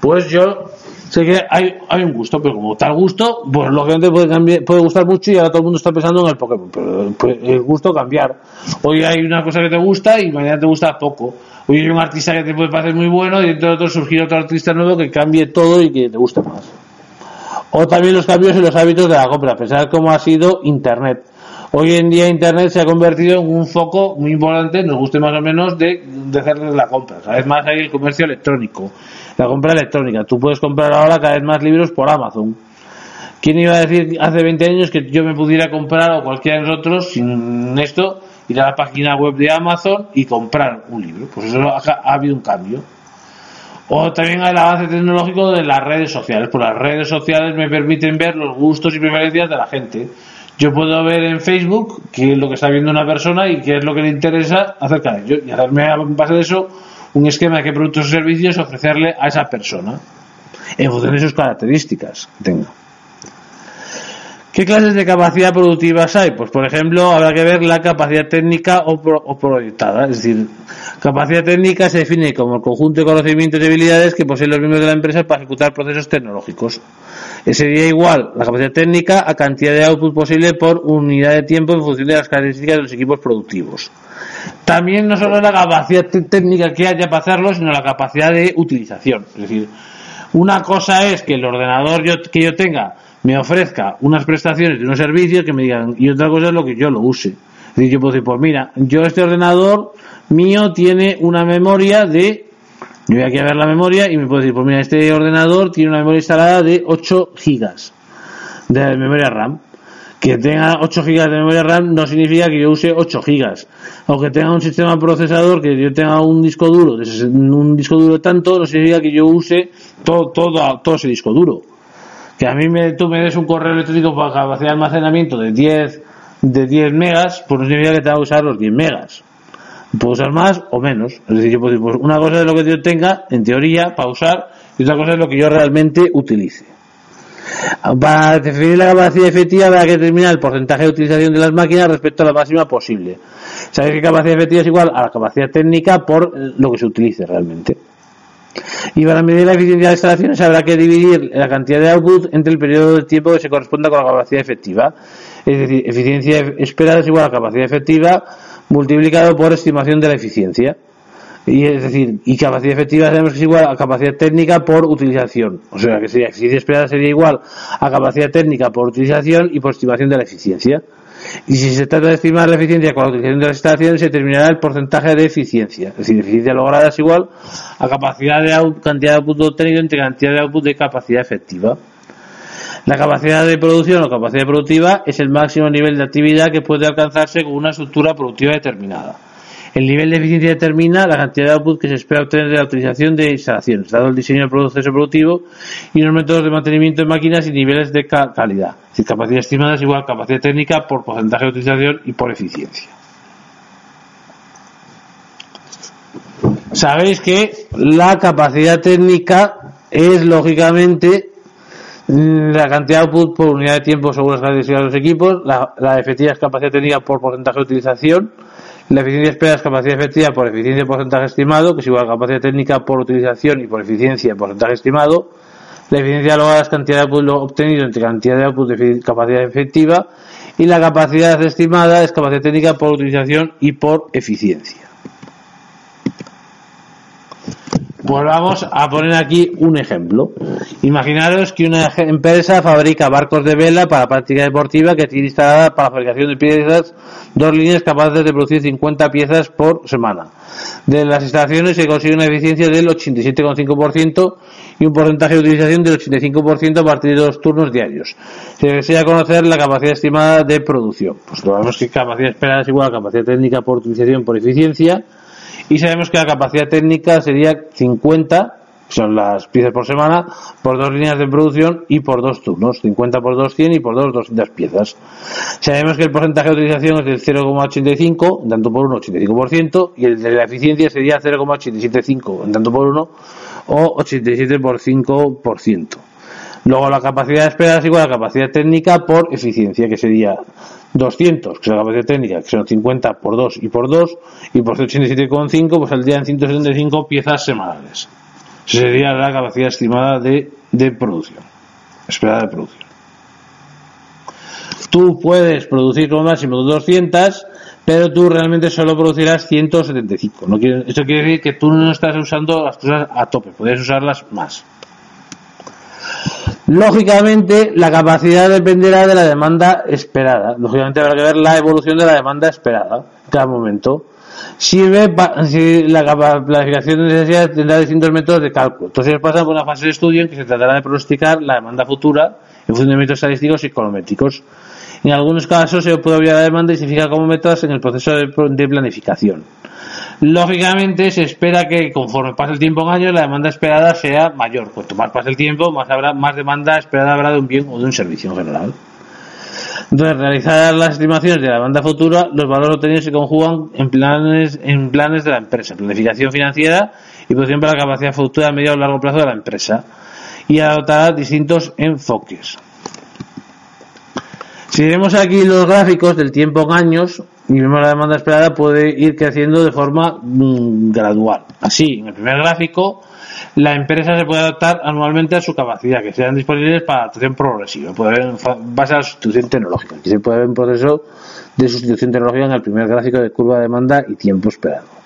pues yo sé que hay, hay un gusto, pero como tal gusto, pues lógicamente puede, cambiar, puede gustar mucho y ahora todo el mundo está pensando en el Pokémon, pero el gusto cambiar. Hoy hay una cosa que te gusta y mañana te gusta poco. Hoy hay un artista que te puede parecer muy bueno y dentro de otro surgir otro artista nuevo que cambie todo y que te guste más. O también los cambios en los hábitos de la compra, pensar cómo ha sido Internet. Hoy en día Internet se ha convertido en un foco muy importante, nos guste más o menos, de, de hacer la compra. Cada vez más hay el comercio electrónico la compra electrónica. Tú puedes comprar ahora cada vez más libros por Amazon. ¿Quién iba a decir hace 20 años que yo me pudiera comprar o cualquiera de nosotros sin esto ir a la página web de Amazon y comprar un libro? Pues eso ha, habido un cambio. O también el avance tecnológico de las redes sociales. Pues las redes sociales me permiten ver los gustos y preferencias de la gente. Yo puedo ver en Facebook qué es lo que está viendo una persona y qué es lo que le interesa acerca de ello y hacerme a base de eso un esquema de qué productos o servicios ofrecerle a esa persona en función de sus características que tenga. ¿Qué clases de capacidad productivas hay? Pues, por ejemplo, habrá que ver la capacidad técnica o, proyectada. Es decir, capacidad técnica se define como el conjunto de conocimientos y habilidades que poseen los miembros de la empresa para ejecutar procesos tecnológicos. Sería igual la capacidad técnica a cantidad de output posible por unidad de tiempo en función de las características de los equipos productivos. También no solo la capacidad técnica que haya para hacerlo, sino la capacidad de utilización. Es decir, una cosa es que el ordenador que yo tenga me ofrezca unas prestaciones de unos servicios que me digan, y otra cosa es lo que yo lo use. Es decir, yo puedo decir, pues mira, yo este ordenador mío tiene una memoria de, yo voy aquí a ver la memoria y me puedo decir, pues mira, este ordenador tiene una memoria instalada de 8 gigas de memoria RAM. Que tenga 8 gigas de memoria RAM no significa que yo use 8 gigas. O que tenga un sistema procesador, que yo tenga un disco duro, un disco duro tanto, no significa que yo use todo, todo, todo ese disco duro que a mí me, tú me des un correo electrónico para capacidad de almacenamiento de 10, de 10 megas, pues no significa que te va a usar los 10 megas. Puedo usar más o menos. Es decir, yo puedo decir, pues una cosa es lo que yo tenga, en teoría, para usar, y otra cosa es lo que yo realmente utilice. Para definir la capacidad efectiva habrá que determinar el porcentaje de utilización de las máquinas respecto a la máxima posible. Sabéis que capacidad efectiva es igual a la capacidad técnica por lo que se utilice realmente. Y para medir la eficiencia de las instalaciones habrá que dividir la cantidad de output entre el periodo de tiempo que se corresponda con la capacidad efectiva. Es decir, eficiencia esperada es igual a capacidad efectiva multiplicado por estimación de la eficiencia. Y es decir, y capacidad efectiva sabemos que es igual a capacidad técnica por utilización. O sea, que sería eficiencia esperada sería igual a capacidad técnica por utilización y por estimación de la eficiencia. Y si se trata de estimar la eficiencia con la utilización de las instalaciones, se determinará el porcentaje de eficiencia. Es decir, eficiencia lograda es igual a capacidad de cantidad de output obtenido entre cantidad de output de capacidad efectiva. La capacidad de producción o capacidad productiva es el máximo nivel de actividad que puede alcanzarse con una estructura productiva determinada. El nivel de eficiencia determina la cantidad de output que se espera obtener de la utilización de instalaciones, dado el diseño del proceso productivo y los métodos de mantenimiento de máquinas y niveles de calidad. Decir, capacidad estimada es igual a capacidad técnica por porcentaje de utilización y por eficiencia. Sabéis que la capacidad técnica es lógicamente la cantidad de output por unidad de tiempo según las características de los equipos, la, efectiva capacidad técnica por porcentaje de utilización, la eficiencia esperada es capacidad efectiva por eficiencia porcentaje estimado, que es igual a capacidad técnica por utilización y por eficiencia porcentaje estimado. La eficiencia lograda es cantidad de output obtenido entre cantidad de output de capacidad efectiva. Y la capacidad estimada es capacidad técnica por utilización y por eficiencia. Pues vamos a poner aquí un ejemplo. Imaginaros que una empresa fabrica barcos de vela para práctica deportiva que tiene instalada para la fabricación de piezas dos líneas capaces de producir 50 piezas por semana. De las instalaciones se consigue una eficiencia del 87,5% y un porcentaje de utilización del 85% a partir de dos turnos diarios. Se desea conocer la capacidad estimada de producción. Pues lo que capacidad esperada es igual a capacidad técnica por utilización por eficiencia y sabemos que la capacidad técnica sería 50 son las piezas por semana, por dos líneas de producción y por dos turnos, 50 por 2, 100 y por dos, 200 piezas. Sabemos que el porcentaje de utilización es del 0,85, tanto por 1, 85%, y el de la eficiencia sería 0,875, tanto por 1, o 87 por 5%. Luego la capacidad de espera es igual a la capacidad técnica por eficiencia, que sería 200, que es la capacidad técnica, que son 50 por 2 y por 2, y por 87,5, pues saldrían 175 piezas semanales. Esa sería la capacidad estimada de, de producción, esperada de producción. Tú puedes producir como máximo 200, pero tú realmente solo producirás 175. No quiere, quiere decir que tú no estás usando las cosas a tope, puedes usarlas más. Lógicamente, la capacidad dependerá de la demanda esperada. Lógicamente, habrá que ver la evolución de la demanda esperada en cada momento. Sirve si la planificación de necesidades tendrá distintos métodos de cálculo. Entonces, pasa por una fase de estudio en que se tratará de pronosticar la demanda futura en función de métodos estadísticos y econométricos. En algunos casos se puede obviar la demanda y se fija como métodos en el proceso de planificación. Lógicamente se espera que conforme pase el tiempo en años la demanda esperada sea mayor. Cuanto más pase el tiempo, más habrá más demanda esperada habrá de un bien o de un servicio en general. Entonces, realizar las estimaciones de la demanda futura, los valores obtenidos se conjugan en planes, en planes de la empresa, planificación financiera y producción para la capacidad futura a medio o largo plazo de la empresa y adoptará distintos enfoques. Si vemos aquí los gráficos del tiempo en años y vemos la demanda esperada, puede ir creciendo de forma mm, gradual. Así, en el primer gráfico, la empresa se puede adaptar anualmente a su capacidad, que sean disponibles para adaptación progresiva, puede haber en base a la sustitución tecnológica. Aquí se puede ver un proceso de sustitución tecnológica en el primer gráfico de curva de demanda y tiempo esperado.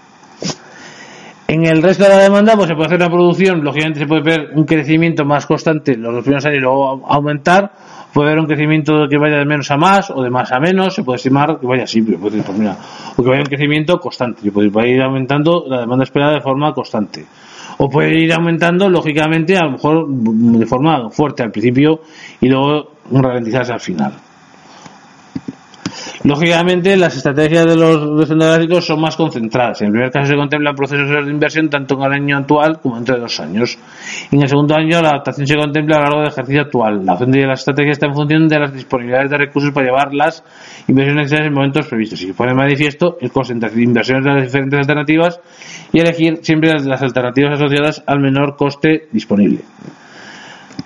En el resto de la demanda, pues se puede hacer una producción, lógicamente se puede ver un crecimiento más constante los dos primeros años y luego aumentar, puede haber un crecimiento que vaya de menos a más o de más a menos, se puede estimar que vaya así, puede pues mira, o que vaya un crecimiento constante, puede ir aumentando la demanda esperada de forma constante. O puede ir aumentando, lógicamente, a lo mejor de forma fuerte al principio y luego ralentizarse al final. Lógicamente, las estrategias de los descentralizados son más concentradas. En el primer caso se contemplan procesos de inversión tanto en el año actual como dentro de dos años. En el segundo año, la adaptación se contempla a lo largo del ejercicio actual. La opción de las estrategias está en función de las disponibilidades de recursos para llevar las inversiones necesarias en momentos previstos. Y se pone manifiesto el coste entre inversiones de las diferentes alternativas y elegir siempre las alternativas asociadas al menor coste disponible.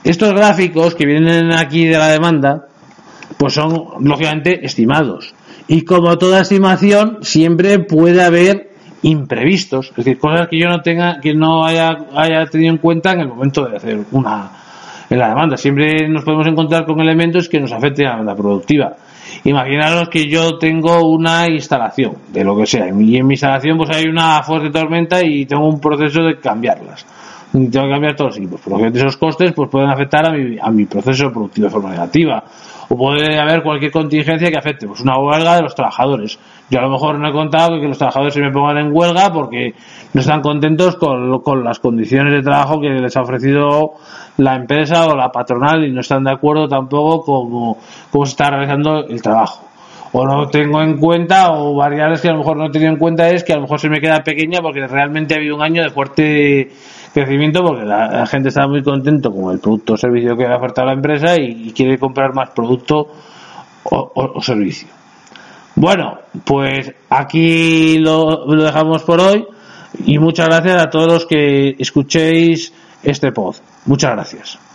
Estos gráficos que vienen aquí de la demanda pues son lógicamente estimados. Y como toda estimación, siempre puede haber imprevistos, es decir, cosas que yo no tenga, que no haya, haya tenido en cuenta en el momento de hacer una en la demanda. Siempre nos podemos encontrar con elementos que nos afecten a la demanda productiva. Imaginaros que yo tengo una instalación, de lo que sea, y en mi instalación pues hay una fuerte tormenta y tengo un proceso de cambiarlas. Tengo que cambiar todos los equipos. Por lo que esos costes pues pueden afectar a mi, a mi proceso productivo de forma negativa o puede haber cualquier contingencia que afecte, pues una huelga de los trabajadores. Yo a lo mejor no he contado que los trabajadores se me pongan en huelga porque no están contentos con, con las condiciones de trabajo que les ha ofrecido la empresa o la patronal y no están de acuerdo tampoco con cómo se está realizando el trabajo o no tengo en cuenta o variables que a lo mejor no he tenido en cuenta es que a lo mejor se me queda pequeña porque realmente ha habido un año de fuerte crecimiento porque la, gente está muy contento con el producto o servicio que ha ofertado la empresa y, quiere comprar más producto o, servicio. Bueno, pues aquí lo, lo dejamos por hoy y muchas gracias a todos los que escuchéis este pod. Muchas gracias.